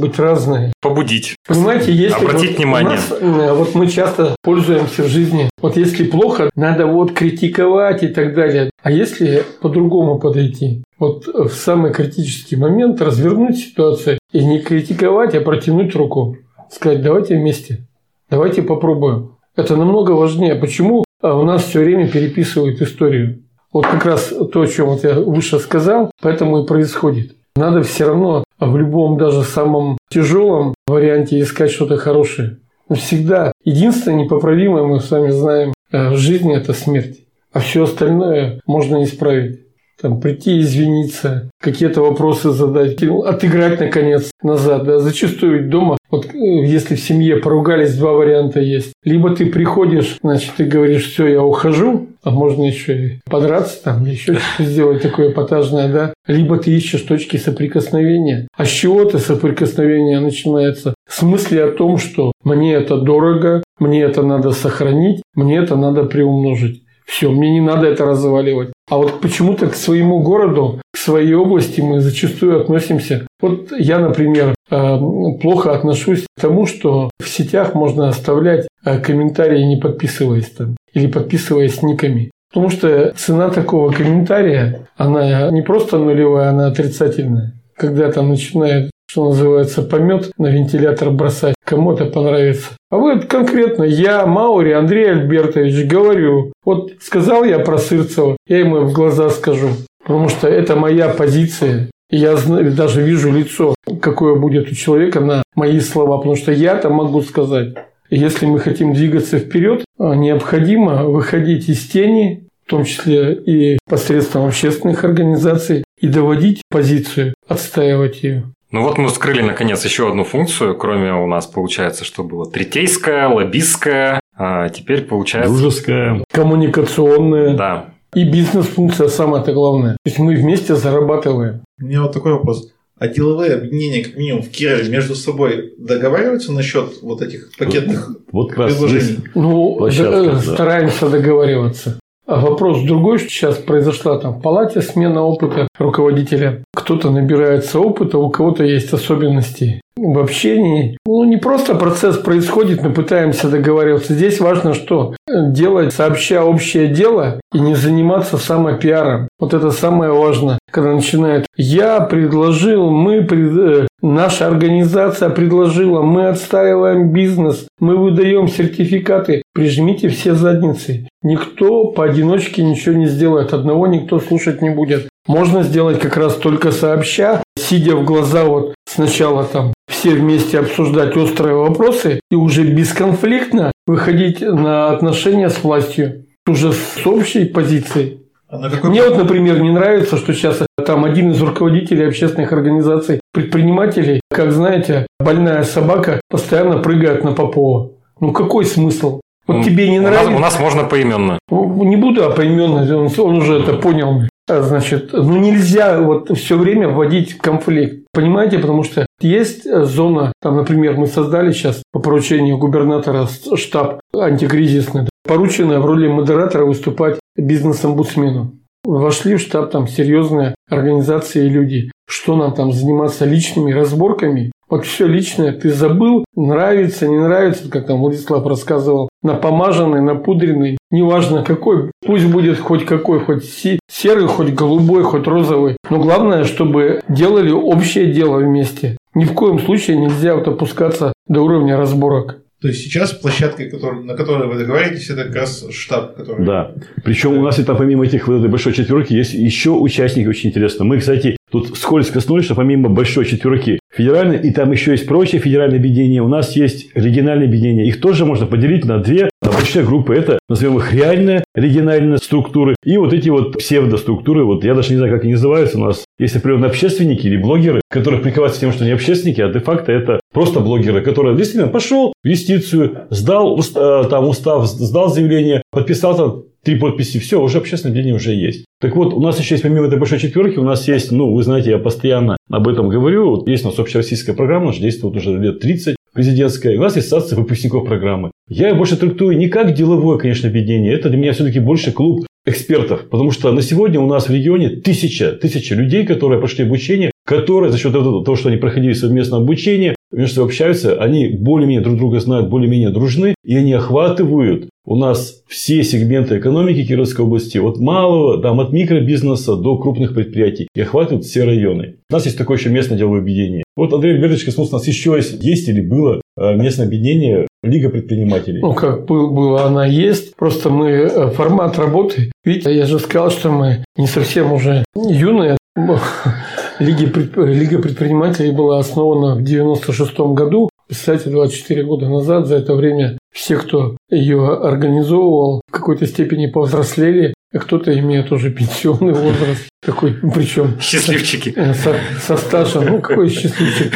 быть разное. Побудить. Понимаете, если... Обратить вот внимание. Нас, э, вот мы часто пользуемся в жизни. Вот если плохо, надо вот критиковать и так далее. А если по-другому подойти? Вот в самый критический момент развернуть ситуацию и не критиковать, а протянуть руку. Сказать, давайте вместе. Давайте попробуем. Это намного важнее. Почему у нас все время переписывают историю. Вот как раз то, о чем вот я выше сказал, поэтому и происходит. Надо все равно в любом, даже самом тяжелом варианте искать что-то хорошее. Всегда единственное непоправимое, мы с вами знаем, э, в жизни – это смерть. А все остальное можно исправить. Там, прийти извиниться, какие-то вопросы задать, отыграть, наконец, назад. Да. Зачастую дома вот э, если в семье поругались, два варианта есть. Либо ты приходишь, значит, ты говоришь, все, я ухожу, а можно еще и подраться там, еще что-то сделать такое эпатажное, да. Либо ты ищешь точки соприкосновения. А с чего-то соприкосновение начинается? В смысле о том, что мне это дорого, мне это надо сохранить, мне это надо приумножить. Все, мне не надо это разваливать. А вот почему-то к своему городу, к своей области мы зачастую относимся. Вот я, например, э, плохо отношусь к тому, что в сетях можно оставлять э, комментарии, не подписываясь там, или подписываясь никами. Потому что цена такого комментария, она не просто нулевая, она отрицательная. Когда там начинает что называется, помет на вентилятор бросать. Кому это понравится. А вот конкретно я, Маури Андрей Альбертович, говорю, вот сказал я про Сырцева, я ему в глаза скажу. Потому что это моя позиция. Я даже вижу лицо, какое будет у человека на мои слова, потому что я-то могу сказать. Если мы хотим двигаться вперед, а, необходимо выходить из тени, в том числе и посредством общественных организаций, и доводить позицию, отстаивать ее. Ну вот мы вскрыли наконец еще одну функцию, кроме у нас получается, что было третейская, лоббистская, а теперь получается... Дружеская. Коммуникационная. Да. И бизнес-функция самое-то главное. То есть мы вместе зарабатываем. У меня вот такой вопрос. А деловые объединения, как минимум, в Кирове между собой договариваются насчет вот этих пакетных вот, вот предложений? Ну, да, да. стараемся договариваться. А вопрос другой, что сейчас произошла там в палате смена опыта руководителя. Кто-то набирается опыта, у кого-то есть особенности в общении. Ну, не просто процесс происходит, мы пытаемся договариваться. Здесь важно что? Делать сообща общее дело и не заниматься самопиаром. Вот это самое важное, когда начинает «я предложил», «мы», пред... Наша организация предложила, мы отстаиваем бизнес, мы выдаем сертификаты. Прижмите все задницы. Никто поодиночке ничего не сделает, одного никто слушать не будет. Можно сделать как раз только сообща, сидя в глаза вот сначала там все вместе обсуждать острые вопросы и уже бесконфликтно выходить на отношения с властью уже с общей позицией. А какой... Мне вот, например, не нравится, что сейчас там один из руководителей общественных организаций, предпринимателей, как знаете, больная собака постоянно прыгает на Попова. Ну какой смысл? Вот тебе не нравится. У нас, у нас можно поименно. Не буду, а поименно. Он, он уже это понял. А, значит, ну нельзя вот все время вводить конфликт. Понимаете, потому что есть зона, там, например, мы создали сейчас по поручению губернатора штаб антикризисный, порученная в роли модератора выступать бизнес-омбудсмену. Вошли в штаб там серьезные организации и люди. Что нам там заниматься личными разборками? Вот все личное ты забыл, нравится, не нравится, как там Владислав рассказывал, напомаженный, напудренный, неважно какой, пусть будет хоть какой, хоть серый, хоть голубой, хоть розовый. Но главное, чтобы делали общее дело вместе. Ни в коем случае нельзя вот опускаться до уровня разборок. То есть сейчас площадкой, на которой вы договоритесь, это как раз штаб, который... Да. Причем у нас это помимо этих вот этой большой четверки есть еще участники очень интересно. Мы, кстати, тут скользко коснулись, что помимо большой четверки федеральной, и там еще есть прочие федеральные объединения, у нас есть региональные объединения. Их тоже можно поделить на две большие группы. Это, назовем их, реальные региональные структуры и вот эти вот псевдоструктуры. Вот я даже не знаю, как они называются. У нас есть определенные общественники или блогеры, которые прикрываются тем, что они общественники, а де-факто это просто блогеры, которые действительно пошел в юстицию, сдал э, там устав, сдал заявление, подписал там три подписи, все, уже общественное объединение уже есть. Так вот, у нас еще есть, помимо этой большой четверки, у нас есть, ну, вы знаете, я постоянно об этом говорю, вот есть у нас общероссийская программа, она действует уже лет 30, президентская, у нас есть ассоциация выпускников программы. Я ее больше трактую не как деловое, конечно, объединение, это для меня все-таки больше клуб экспертов, потому что на сегодня у нас в регионе тысяча, тысяча людей, которые прошли обучение, которые за счет того, что они проходили совместное обучение, между собой общаются, они более-менее друг друга знают, более-менее дружны, и они охватывают у нас все сегменты экономики Кировской области, от малого, там, от микробизнеса до крупных предприятий, и охватывают все районы. У нас есть такое еще местное деловое объединение. Вот, Андрей Альбертович коснулся, у нас еще есть, есть или было э, местное объединение Лига предпринимателей. Ну, как было, она есть. Просто мы э, формат работы. Видите, я же сказал, что мы не совсем уже юные. Лига, Лига предпринимателей была основана в 96 году. Представьте, 24 года назад, за это время все, кто ее организовывал, в какой-то степени повзрослели, а кто-то имеет уже пенсионный возраст. Такой, причем... Счастливчики. Э, со, со стажем. Ну, какой счастливчик?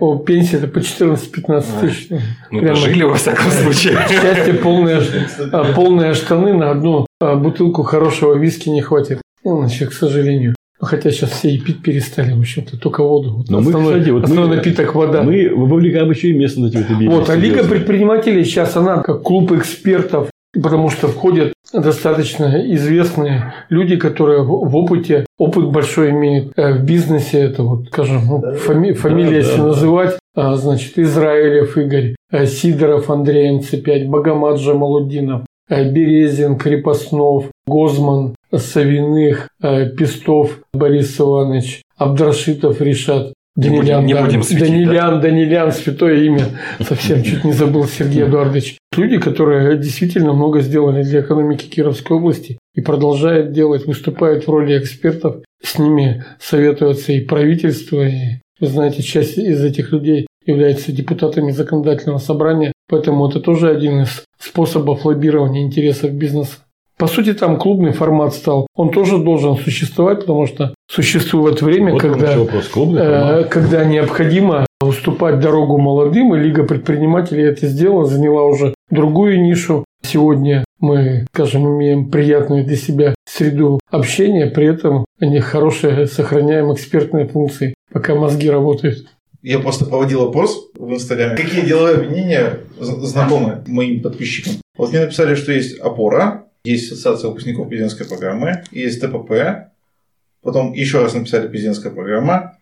О, пенсия это по 14-15 тысяч. Ну, Прямо, жили во всяком случае. Счастье, полные, а, полные штаны на одну а, бутылку хорошего виски не хватит. Значит, к сожалению. Ну, хотя сейчас все и пить перестали, в общем-то, только воду. Но основной, мы, кстати, вот основной мы, напиток вода. Мы вовлекаем еще и местные эти вот Вот, а Лига предпринимателей сейчас, она как клуб экспертов, потому что входят достаточно известные люди, которые в опыте, опыт большой имеют э, в бизнесе, это вот, скажем, ну, фами, фамилия, да, если да, называть, да. значит, Израилев Игорь, э, Сидоров Андрей МЦ5, Багамаджа Малудинов, э, Березин, Крепостнов, Гозман, Савиных, э, Пестов Борис Иванович, Абдрашитов Решат, Данилян, не будем, не Данилян, да? Данилян, святое имя. Совсем чуть не забыл Сергей Эдуардович. Люди, которые действительно много сделали для экономики Кировской области и продолжают делать, выступают в роли экспертов. С ними советуются и правительство, и, вы знаете, часть из этих людей является депутатами законодательного собрания. Поэтому это тоже один из способов лоббирования интересов бизнеса. По сути, там клубный формат стал. Он тоже должен существовать, потому что существует время, вот когда, вопрос. э, когда необходимо уступать дорогу молодым, и Лига предпринимателей это сделала, заняла уже другую нишу. Сегодня мы, скажем, имеем приятную для себя среду общения, при этом они хорошие, сохраняем экспертные функции, пока мозги работают. Я просто проводил опрос в Инстаграме. Какие деловые объединения знакомы моим подписчикам? Вот мне написали, что есть опора, есть Ассоциация выпускников президентской программы, есть ТПП, потом еще раз написали президентская программа,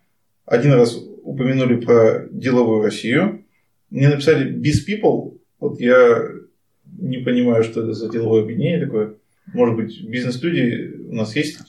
один раз упомянули про деловую Россию, мне написали Biz People, вот я не понимаю, что это за деловое объединение такое. Может быть, бизнес-люди у нас есть?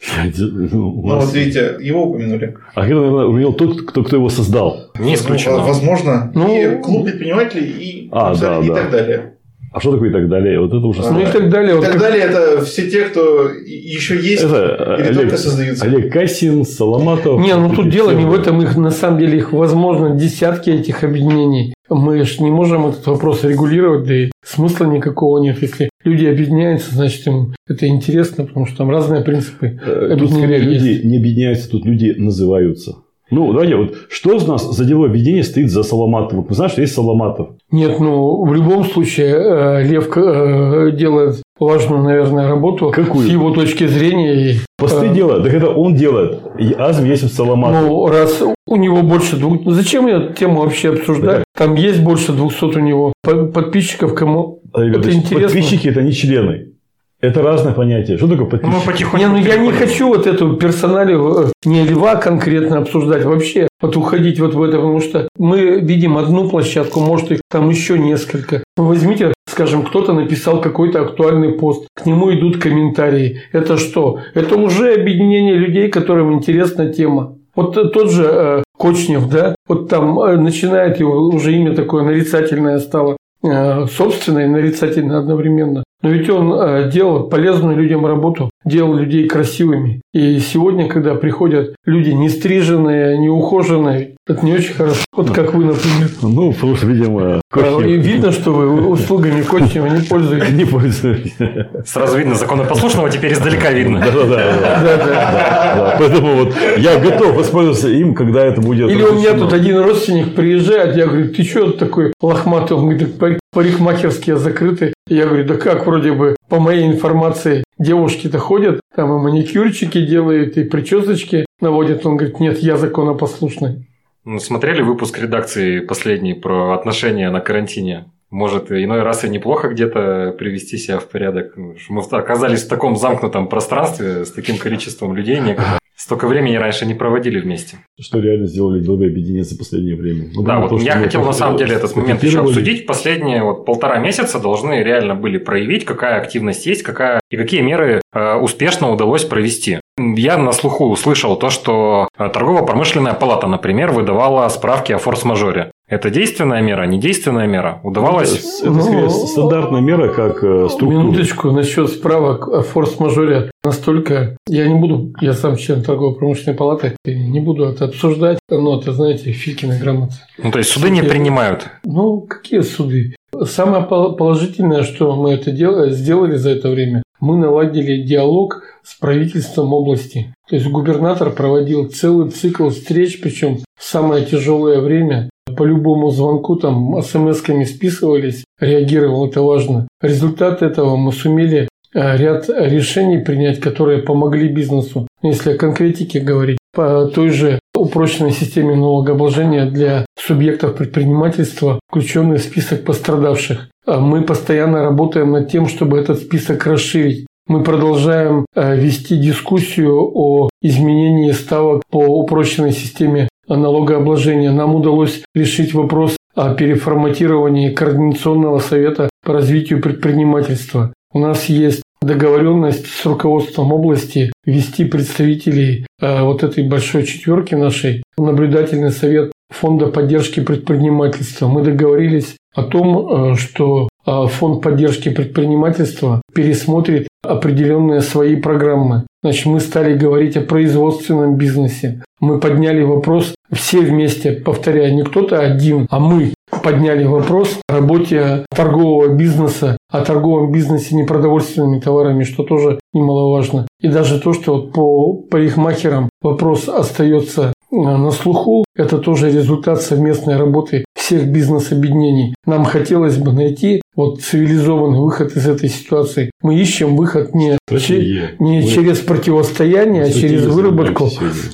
Ну, Ну, вот видите, его упомянули. А это, наверное, увидел тот, кто, кто его создал. Не исключено. Ну, Возможно, Ну, и клуб предпринимателей, и, А, да, и да. так далее. А что такое и так далее? Вот это уже Ну и так далее. И Вот так как- далее, это все те, кто еще есть Это или Олег, только создаются. Олег Касин, Соломатов. Не, ну тут дело не в этом, их на самом деле их возможно десятки этих объединений. Мы же не можем этот вопрос регулировать, да и смысла никакого нет. Если люди объединяются, значит им это интересно, потому что там разные принципы. Э, Тут скорее люди не объединяются, тут люди называются. Ну, давайте, вот что из нас за дело объединения стоит за Соломатов? Вот мы знаем, что есть Соломатов. Нет, ну в любом случае э, Лев э, делает важную, наверное, работу Какую? с его точки зрения. Посты э, делают, так это он делает. И Азм есть Соломатов. Ну, раз у него больше двух... ну, Зачем эту тему вообще обсуждать? Там есть больше 200 у него по- подписчиков, кому... Ребята, это интересно. подписчики это не члены. Это разное понятие. Что такое Мы подписчики? потихоньку Не, ну я не хочу вот эту персоналию, э, не льва конкретно обсуждать, вообще вот уходить вот в это, потому что мы видим одну площадку, может их там еще несколько. Вы возьмите, скажем, кто-то написал какой-то актуальный пост, к нему идут комментарии. Это что? Это уже объединение людей, которым интересна тема. Вот тот же э, Кочнев, да, вот там э, начинает его, уже имя такое нарицательное стало, э, собственное и нарицательное одновременно. Но ведь он э, делал полезную людям работу, делал людей красивыми. И сегодня, когда приходят люди не стриженные, не ухоженные, это не очень хорошо. Вот как вы, например. Ну, потому что, видимо, И Кошнев видно, что вы услугами Кочнева не пользуетесь. не пользуюсь. Сразу видно законопослушного, теперь издалека видно. Да-да-да. Да, да. Да, Поэтому вот я готов воспользоваться им, когда это будет. Или у меня тут один родственник приезжает, я говорю, ты что такой лохматый? Он говорит, «Так парик- парикмахерские закрыты. Я говорю, да как, вроде бы, по моей информации, девушки-то ходят, там и маникюрчики делают, и причесочки наводят. Он говорит, нет, я законопослушный. Ну, Смотрели выпуск редакции последний про отношения на карантине? Может, иной раз и неплохо где-то привести себя в порядок. Ну, Мы оказались в таком замкнутом пространстве с таким количеством людей некогда. Столько времени раньше не проводили вместе. Что реально сделали долгое объединение за последнее время. Ну, Да, вот того, я хотел на самом деле этот момент еще обсудить. Последние вот полтора месяца должны реально были проявить, какая активность есть, какая и какие меры э, успешно удалось провести. Я на слуху услышал то, что э, торгово-промышленная палата, например, выдавала справки о форс-мажоре. Это действенная мера, не действенная мера? Удавалось? Это Ну, скорее стандартная мера, как э, структура. Минуточку насчет справок о форс-мажоре. Настолько... Я не буду, я сам член торгово-промышленной палаты, не буду это обсуждать, но это, знаете, Филькина грамота. Ну, то есть суды не Я- принимают. Ну, какие суды? Самое пол- положительное, что мы это делали, сделали за это время, мы наладили диалог с правительством области. То есть губернатор проводил целый цикл встреч, причем в самое тяжелое время. По любому звонку там смс-ками списывались, реагировал, это важно. Результат этого мы сумели э, ряд решений принять, которые помогли бизнесу. Если о конкретике говорить, по той же упрощенной системе налогообложения для субъектов предпринимательства, включенный в список пострадавших. А Мы постоянно работаем над тем, чтобы этот список расширить. Мы продолжаем э, вести дискуссию о изменении ставок по упрощенной системе налогообложения. Нам удалось решить вопрос о переформатировании Координационного совета по развитию предпринимательства. У нас есть договоренность с руководством области ввести представителей э, вот этой большой четверки нашей наблюдательный совет Фонда поддержки предпринимательства. Мы договорились о том, э, что э, Фонд поддержки предпринимательства пересмотрит определенные свои программы. Значит, мы стали говорить о производственном бизнесе. Мы подняли вопрос все вместе, повторяю, не кто-то один, а мы подняли вопрос о работе торгового бизнеса, о торговом бизнесе непродовольственными товарами, что тоже немаловажно. И даже то, что вот по парикмахерам вопрос остается на слуху, это тоже результат совместной работы всех бизнес-объединений. Нам хотелось бы найти вот цивилизованный выход из этой ситуации. Мы ищем выход не, че- не Мы- через противостояние, а через выработку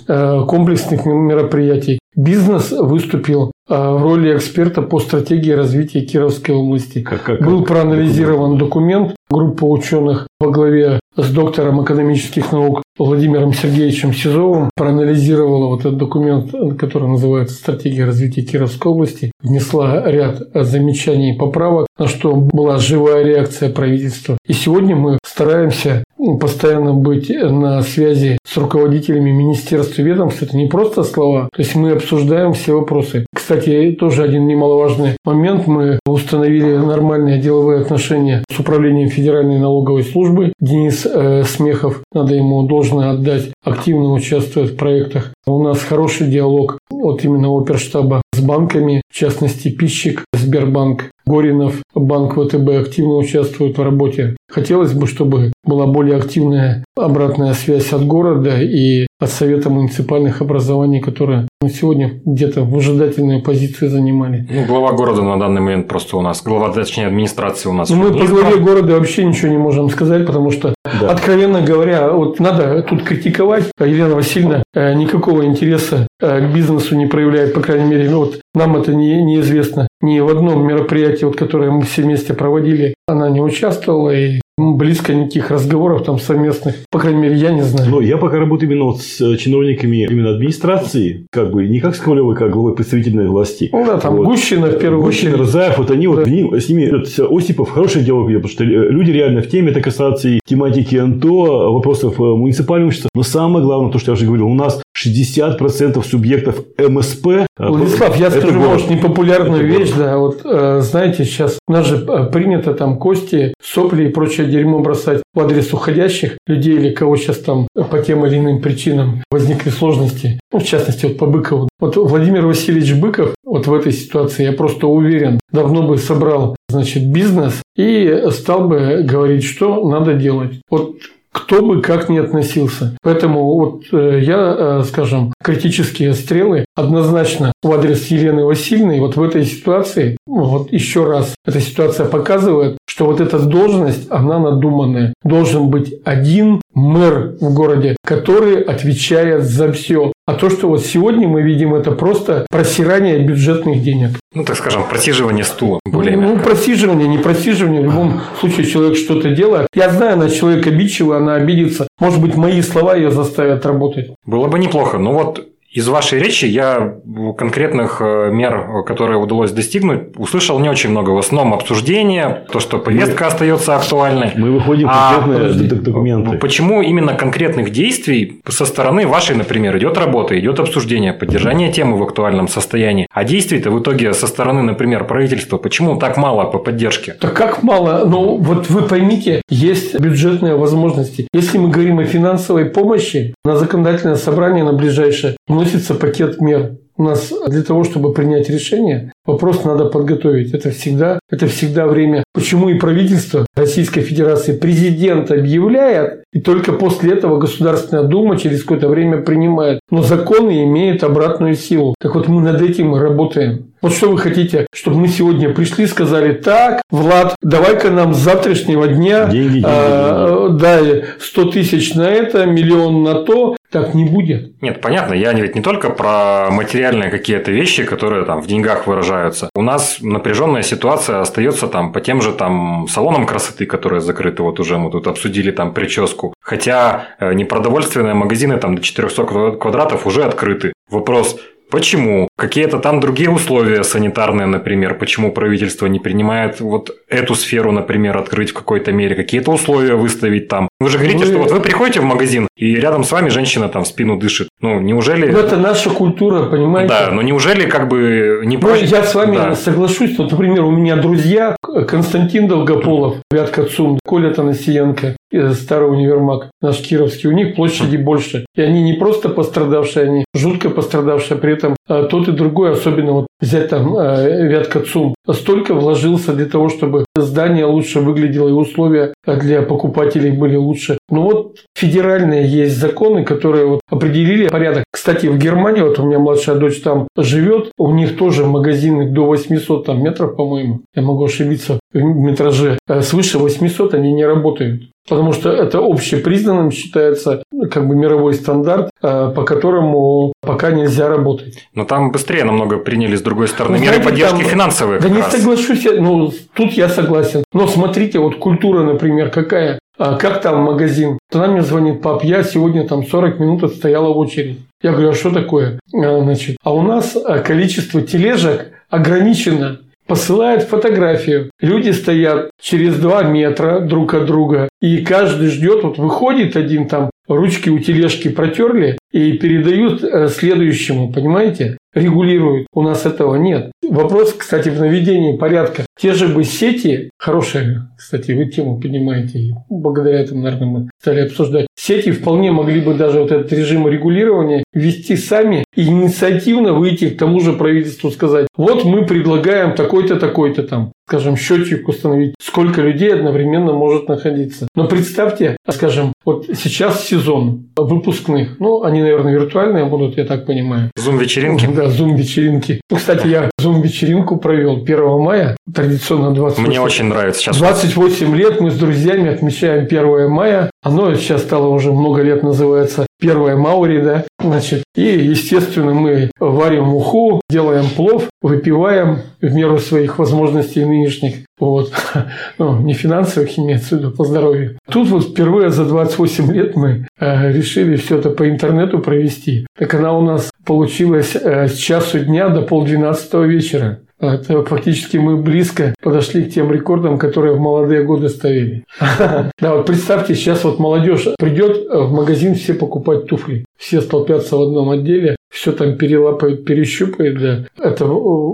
э, комплексных мероприятий. Бизнес выступил э, в роли эксперта по стратегии развития Кировской области. Как- как- Был как- проанализирован документ группы ученых во главе с доктором экономических наук Владимиром Сергеевичем Сизовым. Проанализировала вот этот документ, который называется «Стратегия развития Кировской области». Внесла ряд замечаний и поправок, на что была живая реакция правительства. И сегодня мы стараемся постоянно быть на связи с руководителями министерств и ведомств. Это не просто слова. То есть мы обсуждаем все вопросы. Кстати, тоже один немаловажный момент. Мы установили нормальные деловые отношения с управлением Федеральной налоговой службы. Денис э, Смехов, надо ему должно отдать, активно участвует в проектах. У нас хороший диалог от именно оперштаба с банками, в частности, Пищик, Сбербанк, Горинов, Банк ВТБ активно участвуют в работе. Хотелось бы, чтобы была более активная обратная связь от города и от Совета муниципальных образований, которые на сегодня где-то в ожидательной позиции занимали. Ну, глава города на данный момент просто у нас, глава, точнее, администрации у нас. Ну, мы по главе города вообще ничего не можем сказать, потому что, да. откровенно говоря, вот надо тут критиковать. Елена Васильевна э, никакого интереса э, к бизнесу не проявляет, по крайней мере, ну, вот нам это не, неизвестно. Ни в одном мероприятии, вот, которое мы все вместе проводили, она не участвовала, и близко никаких разговоров там совместных, по крайней мере, я не знаю. Но я пока работаю именно вот с э, чиновниками именно администрации, как бы не как с Ковалевой, как главой представительной власти. Ну да, там вот. Гущина в первую Гущина, очередь. Разаев, вот они да. вот с ними вот, Осипов хороший диалог потому что люди реально в теме, это касается и тематики НТО, вопросов э, муниципального общества. Но самое главное, то, что я уже говорил, у нас 60% субъектов МСП. А, Владислав, я скажу, город. может, непопулярную это вещь, город. да, вот э, знаете, сейчас у нас же э, принято там кости, сопли и прочее дерьмо бросать в адрес уходящих людей или кого сейчас там по тем или иным причинам возникли сложности. Ну, в частности, вот по Быкову. Вот Владимир Васильевич Быков вот в этой ситуации, я просто уверен, давно бы собрал, значит, бизнес и стал бы говорить, что надо делать. Вот кто бы как ни относился. Поэтому вот э, я, э, скажем, критические стрелы однозначно в адрес Елены Васильевны. Вот в этой ситуации, вот еще раз, эта ситуация показывает, что вот эта должность, она надуманная. Должен быть один мэр в городе, который отвечает за все. А то, что вот сегодня мы видим, это просто просирание бюджетных денег. Ну, так скажем, просиживание стула. Более ну, мягко. просиживание, не просиживание. В любом случае человек что-то делает. Я знаю, она человек обидчивый, она обидится. Может быть, мои слова ее заставят работать. Было бы неплохо. Ну вот из вашей речи я конкретных э, мер, которые удалось достигнуть, услышал не очень много. В основном обсуждение, то, что повестка мы, остается актуальной. Мы выходим а, конкретные документы. Почему именно конкретных действий со стороны вашей, например, идет работа, идет обсуждение, поддержание темы в актуальном состоянии, а действий-то в итоге со стороны, например, правительства, почему так мало по поддержке? Так как мало? Ну, вот вы поймите, есть бюджетные возможности. Если мы говорим о финансовой помощи, на законодательное собрание на ближайшее мы вносится пакет мер. У нас для того, чтобы принять решение, вопрос надо подготовить. Это всегда, это всегда время. Почему и правительство Российской Федерации, президент объявляет, и только после этого Государственная Дума через какое-то время принимает. Но законы имеют обратную силу. Так вот мы над этим работаем. Вот что вы хотите, чтобы мы сегодня пришли, сказали, так, Влад, давай-ка нам с завтрашнего дня деньги, деньги, а, деньги. дай 100 тысяч на это, миллион на то, так не будет. Нет, понятно, я ведь не только про материальные какие-то вещи, которые там в деньгах выражаются. У нас напряженная ситуация остается там по тем же там салонам красоты, которые закрыты, вот уже мы тут обсудили там прическу. Хотя э, непродовольственные магазины там до 400 квадратов уже открыты. Вопрос, Почему? Какие-то там другие условия санитарные, например, почему правительство не принимает вот эту сферу, например, открыть в какой-то мере, какие-то условия выставить там. Вы же говорите, вы... что вот вы приходите в магазин, и рядом с вами женщина там в спину дышит. Ну, неужели... Ну, это наша культура, понимаете? Да, но неужели как бы не проще... Ну, я с вами да. соглашусь. Вот, например, у меня друзья Константин Долгополов, Вятка Цум, Коля Танасиенко, старый универмаг наш Кировский, у них площади больше. И они не просто пострадавшие, они жутко пострадавшие. При этом а, тот и другой, особенно вот взять там а, Вятка ЦУМ, столько вложился для того, чтобы здание лучше выглядело и условия для покупателей были лучше. Но вот федеральные есть законы, которые вот определили порядок. Кстати, в Германии, вот у меня младшая дочь там живет, у них тоже магазины до 800 там, метров, по-моему. Я могу ошибиться в метраже. А свыше 800 они не работают. Потому что это общепризнанным считается как бы мировой стандарт, э, по которому пока нельзя работать. Но там быстрее намного приняли с другой стороны ну, меры поддержки там, финансовые. Да не раз. соглашусь, ну тут я согласен. Но смотрите, вот культура, например, какая. А как там магазин? Она мне звонит, пап, я сегодня там 40 минут отстояла в очередь. Я говорю, а что такое? А, значит, а у нас э, количество тележек ограничено посылает фотографию. Люди стоят через два метра друг от друга, и каждый ждет, вот выходит один там, ручки у тележки протерли и передают э, следующему, понимаете? Регулируют. У нас этого нет. Вопрос, кстати, в наведении порядка. Те же бы сети, хорошая, кстати, вы тему поднимаете, благодаря этому, наверное, мы стали обсуждать. Сети вполне могли бы даже вот этот режим регулирования ввести сами и инициативно выйти к тому же правительству сказать, вот мы предлагаем такой-то, такой-то там, скажем, счетчик установить, сколько людей одновременно может находиться. Но представьте, скажем, вот сейчас сезон выпускных, ну, они, наверное, виртуальные будут, я так понимаю. Зум-вечеринки? Да, зум-вечеринки. Ну, кстати, я зум-вечеринку провел 1 мая, традиционно 28. Мне очень нравится сейчас. 28 лет мы с друзьями отмечаем 1 мая. Оно сейчас стало уже много лет называется 1 Маури, да, значит. И, естественно, мы варим муху, делаем плов, выпиваем в меру своих возможностей нынешних. Вот. Ну, не финансовых имеется в виду, по здоровью. Тут вот впервые за 28 лет мы э, решили все это по интернету провести. Так она у нас получилась э, с часу дня до полдвенадцатого вечера. Это фактически мы близко подошли к тем рекордам, которые в молодые годы ставили. Да, вот представьте, сейчас вот молодежь придет в магазин все покупать туфли. Все столпятся в одном отделе, все там перелапают, перещупают. Да. Это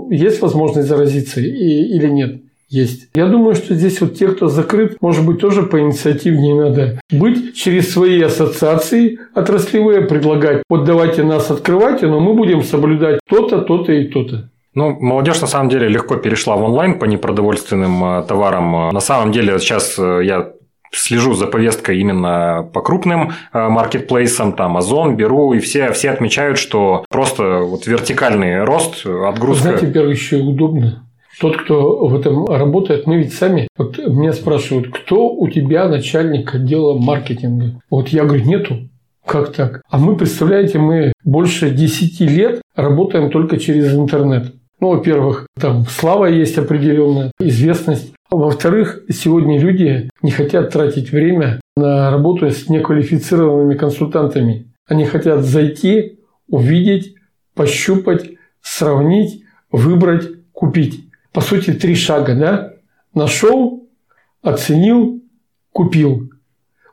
есть возможность заразиться или нет? есть. Я думаю, что здесь вот те, кто закрыт, может быть, тоже по инициативнее надо быть через свои ассоциации отраслевые, предлагать, вот давайте нас открывайте, но мы будем соблюдать то-то, то-то и то-то. Ну, молодежь на самом деле легко перешла в онлайн по непродовольственным э, товарам. На самом деле сейчас э, я слежу за повесткой именно по крупным э, маркетплейсам, там Озон, Беру, и все, все отмечают, что просто вот вертикальный рост, отгрузка. Знаете, первое еще удобно. Тот, кто в этом работает, мы ведь сами, вот меня спрашивают, кто у тебя начальник отдела маркетинга? Вот я говорю, нету. Как так? А мы, представляете, мы больше 10 лет работаем только через интернет. Ну, во-первых, там слава есть определенная, известность. А во-вторых, сегодня люди не хотят тратить время на работу с неквалифицированными консультантами. Они хотят зайти, увидеть, пощупать, сравнить, выбрать, купить. По сути, три шага, да? Нашел, оценил, купил.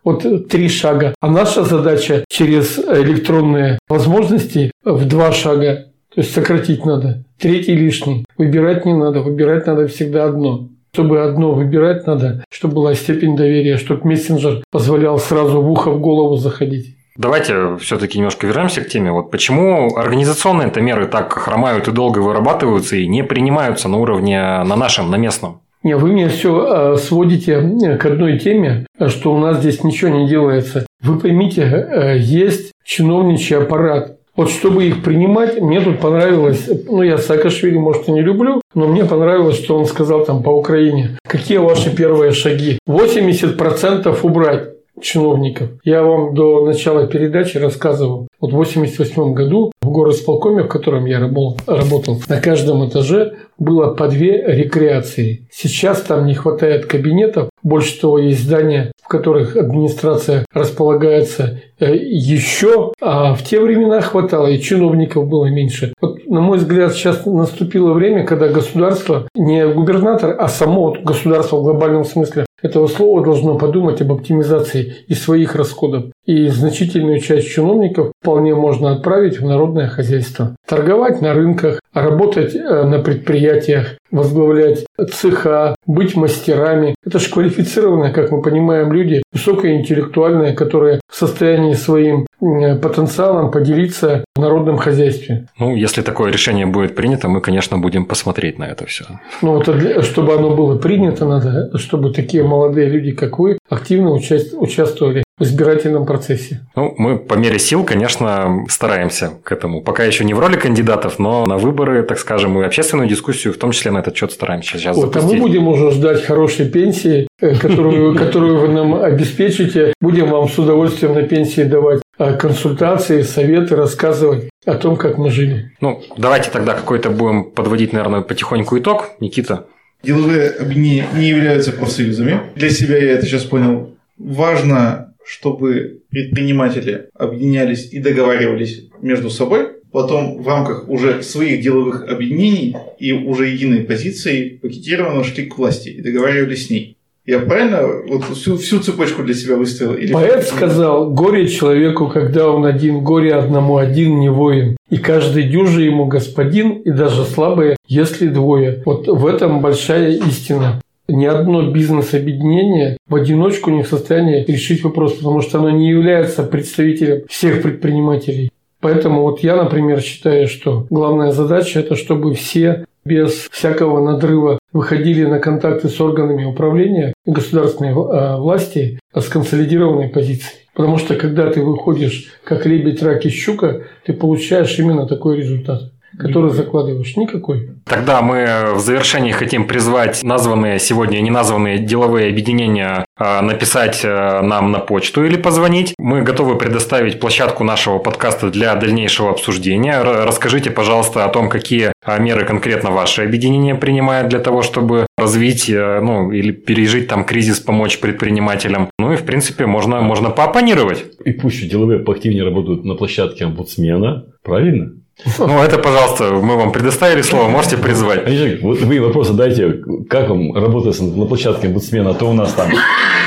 Вот три шага. А наша задача через электронные возможности в два шага то есть сократить надо. Третий лишний. Выбирать не надо. Выбирать надо всегда одно. Чтобы одно выбирать надо, чтобы была степень доверия, чтобы мессенджер позволял сразу в ухо, в голову заходить. Давайте все-таки немножко вернемся к теме. Вот почему организационные-то меры так хромают и долго вырабатываются и не принимаются на уровне на нашем, на местном? Не, вы мне все сводите э, к одной теме, что у нас здесь ничего не делается. Вы поймите, э, есть чиновничий аппарат, вот чтобы их принимать, мне тут понравилось, ну я Саакашвили, может, и не люблю, но мне понравилось, что он сказал там по Украине. Какие ваши первые шаги? 80% убрать чиновников. Я вам до начала передачи рассказывал. Вот в 1988 году в горосполкоме, в котором я работал, на каждом этаже было по две рекреации. Сейчас там не хватает кабинетов. Больше того, есть здания, в которых администрация располагается э, еще, а в те времена хватало, и чиновников было меньше. Вот, на мой взгляд, сейчас наступило время, когда государство, не губернатор, а само государство в глобальном смысле этого слова должно подумать об оптимизации и своих расходов. И значительную часть чиновников вполне можно отправить в народное хозяйство. Торговать на рынках, работать э, на предприятиях, возглавлять цеха, быть мастерами. Это же квалифицированные, как мы понимаем, люди, высокоинтеллектуальные, которые в состоянии своим потенциалом поделиться в народном хозяйстве. Ну, если такое решение будет принято, мы, конечно, будем посмотреть на это все. Ну, вот чтобы оно было принято, надо, чтобы такие молодые люди, как вы, активно участвовали в избирательном процессе? Ну, мы по мере сил, конечно, стараемся к этому. Пока еще не в роли кандидатов, но на выборы, так скажем, и общественную дискуссию, в том числе на этот счет стараемся сейчас вот, запустить. А мы будем уже ждать хорошей пенсии, э, которую, которую вы нам обеспечите. Будем вам с удовольствием на пенсии давать э, консультации, советы, рассказывать о том, как мы жили. Ну, давайте тогда какой-то будем подводить, наверное, потихоньку итог. Никита. Деловые объединения не являются профсоюзами. Для себя я это сейчас понял. Важно чтобы предприниматели объединялись и договаривались между собой, потом в рамках уже своих деловых объединений и уже единой позиции пакетированно шли к власти и договаривались с ней. Я правильно вот всю, всю цепочку для себя выставил? Или Поэт сказал, горе человеку, когда он один, горе одному один не воин. И каждый дюжи ему господин, и даже слабые, если двое. Вот в этом большая истина. Ни одно бизнес-объединение в одиночку не в состоянии решить вопрос, потому что оно не является представителем всех предпринимателей. Поэтому вот я, например, считаю, что главная задача – это чтобы все без всякого надрыва выходили на контакты с органами управления государственной а, власти с консолидированной позицией. Потому что когда ты выходишь как лебедь, рак и щука, ты получаешь именно такой результат который закладываешь? Никакой. Тогда мы в завершении хотим призвать названные сегодня и неназванные деловые объединения а, написать а, нам на почту или позвонить. Мы готовы предоставить площадку нашего подкаста для дальнейшего обсуждения. Расскажите, пожалуйста, о том, какие а, меры конкретно ваше объединение принимает для того, чтобы развить, ну, или пережить там кризис, помочь предпринимателям. Ну и, в принципе, можно, можно поопонировать. И пусть деловые поактивнее работают на площадке омбудсмена, правильно? Ну, это, пожалуйста, мы вам предоставили слово, можете призвать. Вот вы вопрос задайте, как вам работать на площадке омбудсмена, а то у нас там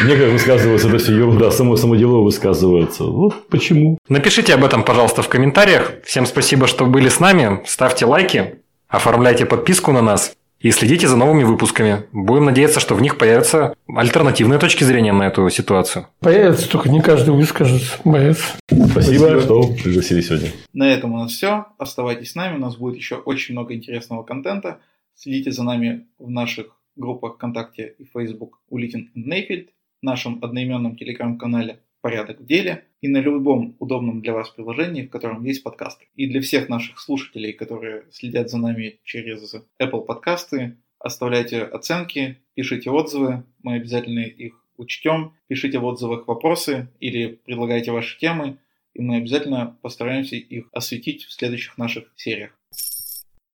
некоторые высказываются, это все ерунда, само, само дело высказывается. Вот почему. Напишите об этом, пожалуйста, в комментариях. Всем спасибо, что были с нами. Ставьте лайки, оформляйте подписку на нас и следите за новыми выпусками. Будем надеяться, что в них появятся альтернативные точки зрения на эту ситуацию. Появится, только не каждый выскажется. Боец. Спасибо, Спасибо, что пригласили сегодня. На этом у нас все. Оставайтесь с нами, у нас будет еще очень много интересного контента. Следите за нами в наших группах ВКонтакте и Facebook Улитин Нейфельд, в нашем одноименном телеграм-канале порядок в деле и на любом удобном для вас приложении, в котором есть подкасты. И для всех наших слушателей, которые следят за нами через Apple подкасты, оставляйте оценки, пишите отзывы, мы обязательно их учтем, пишите в отзывах вопросы или предлагайте ваши темы, и мы обязательно постараемся их осветить в следующих наших сериях.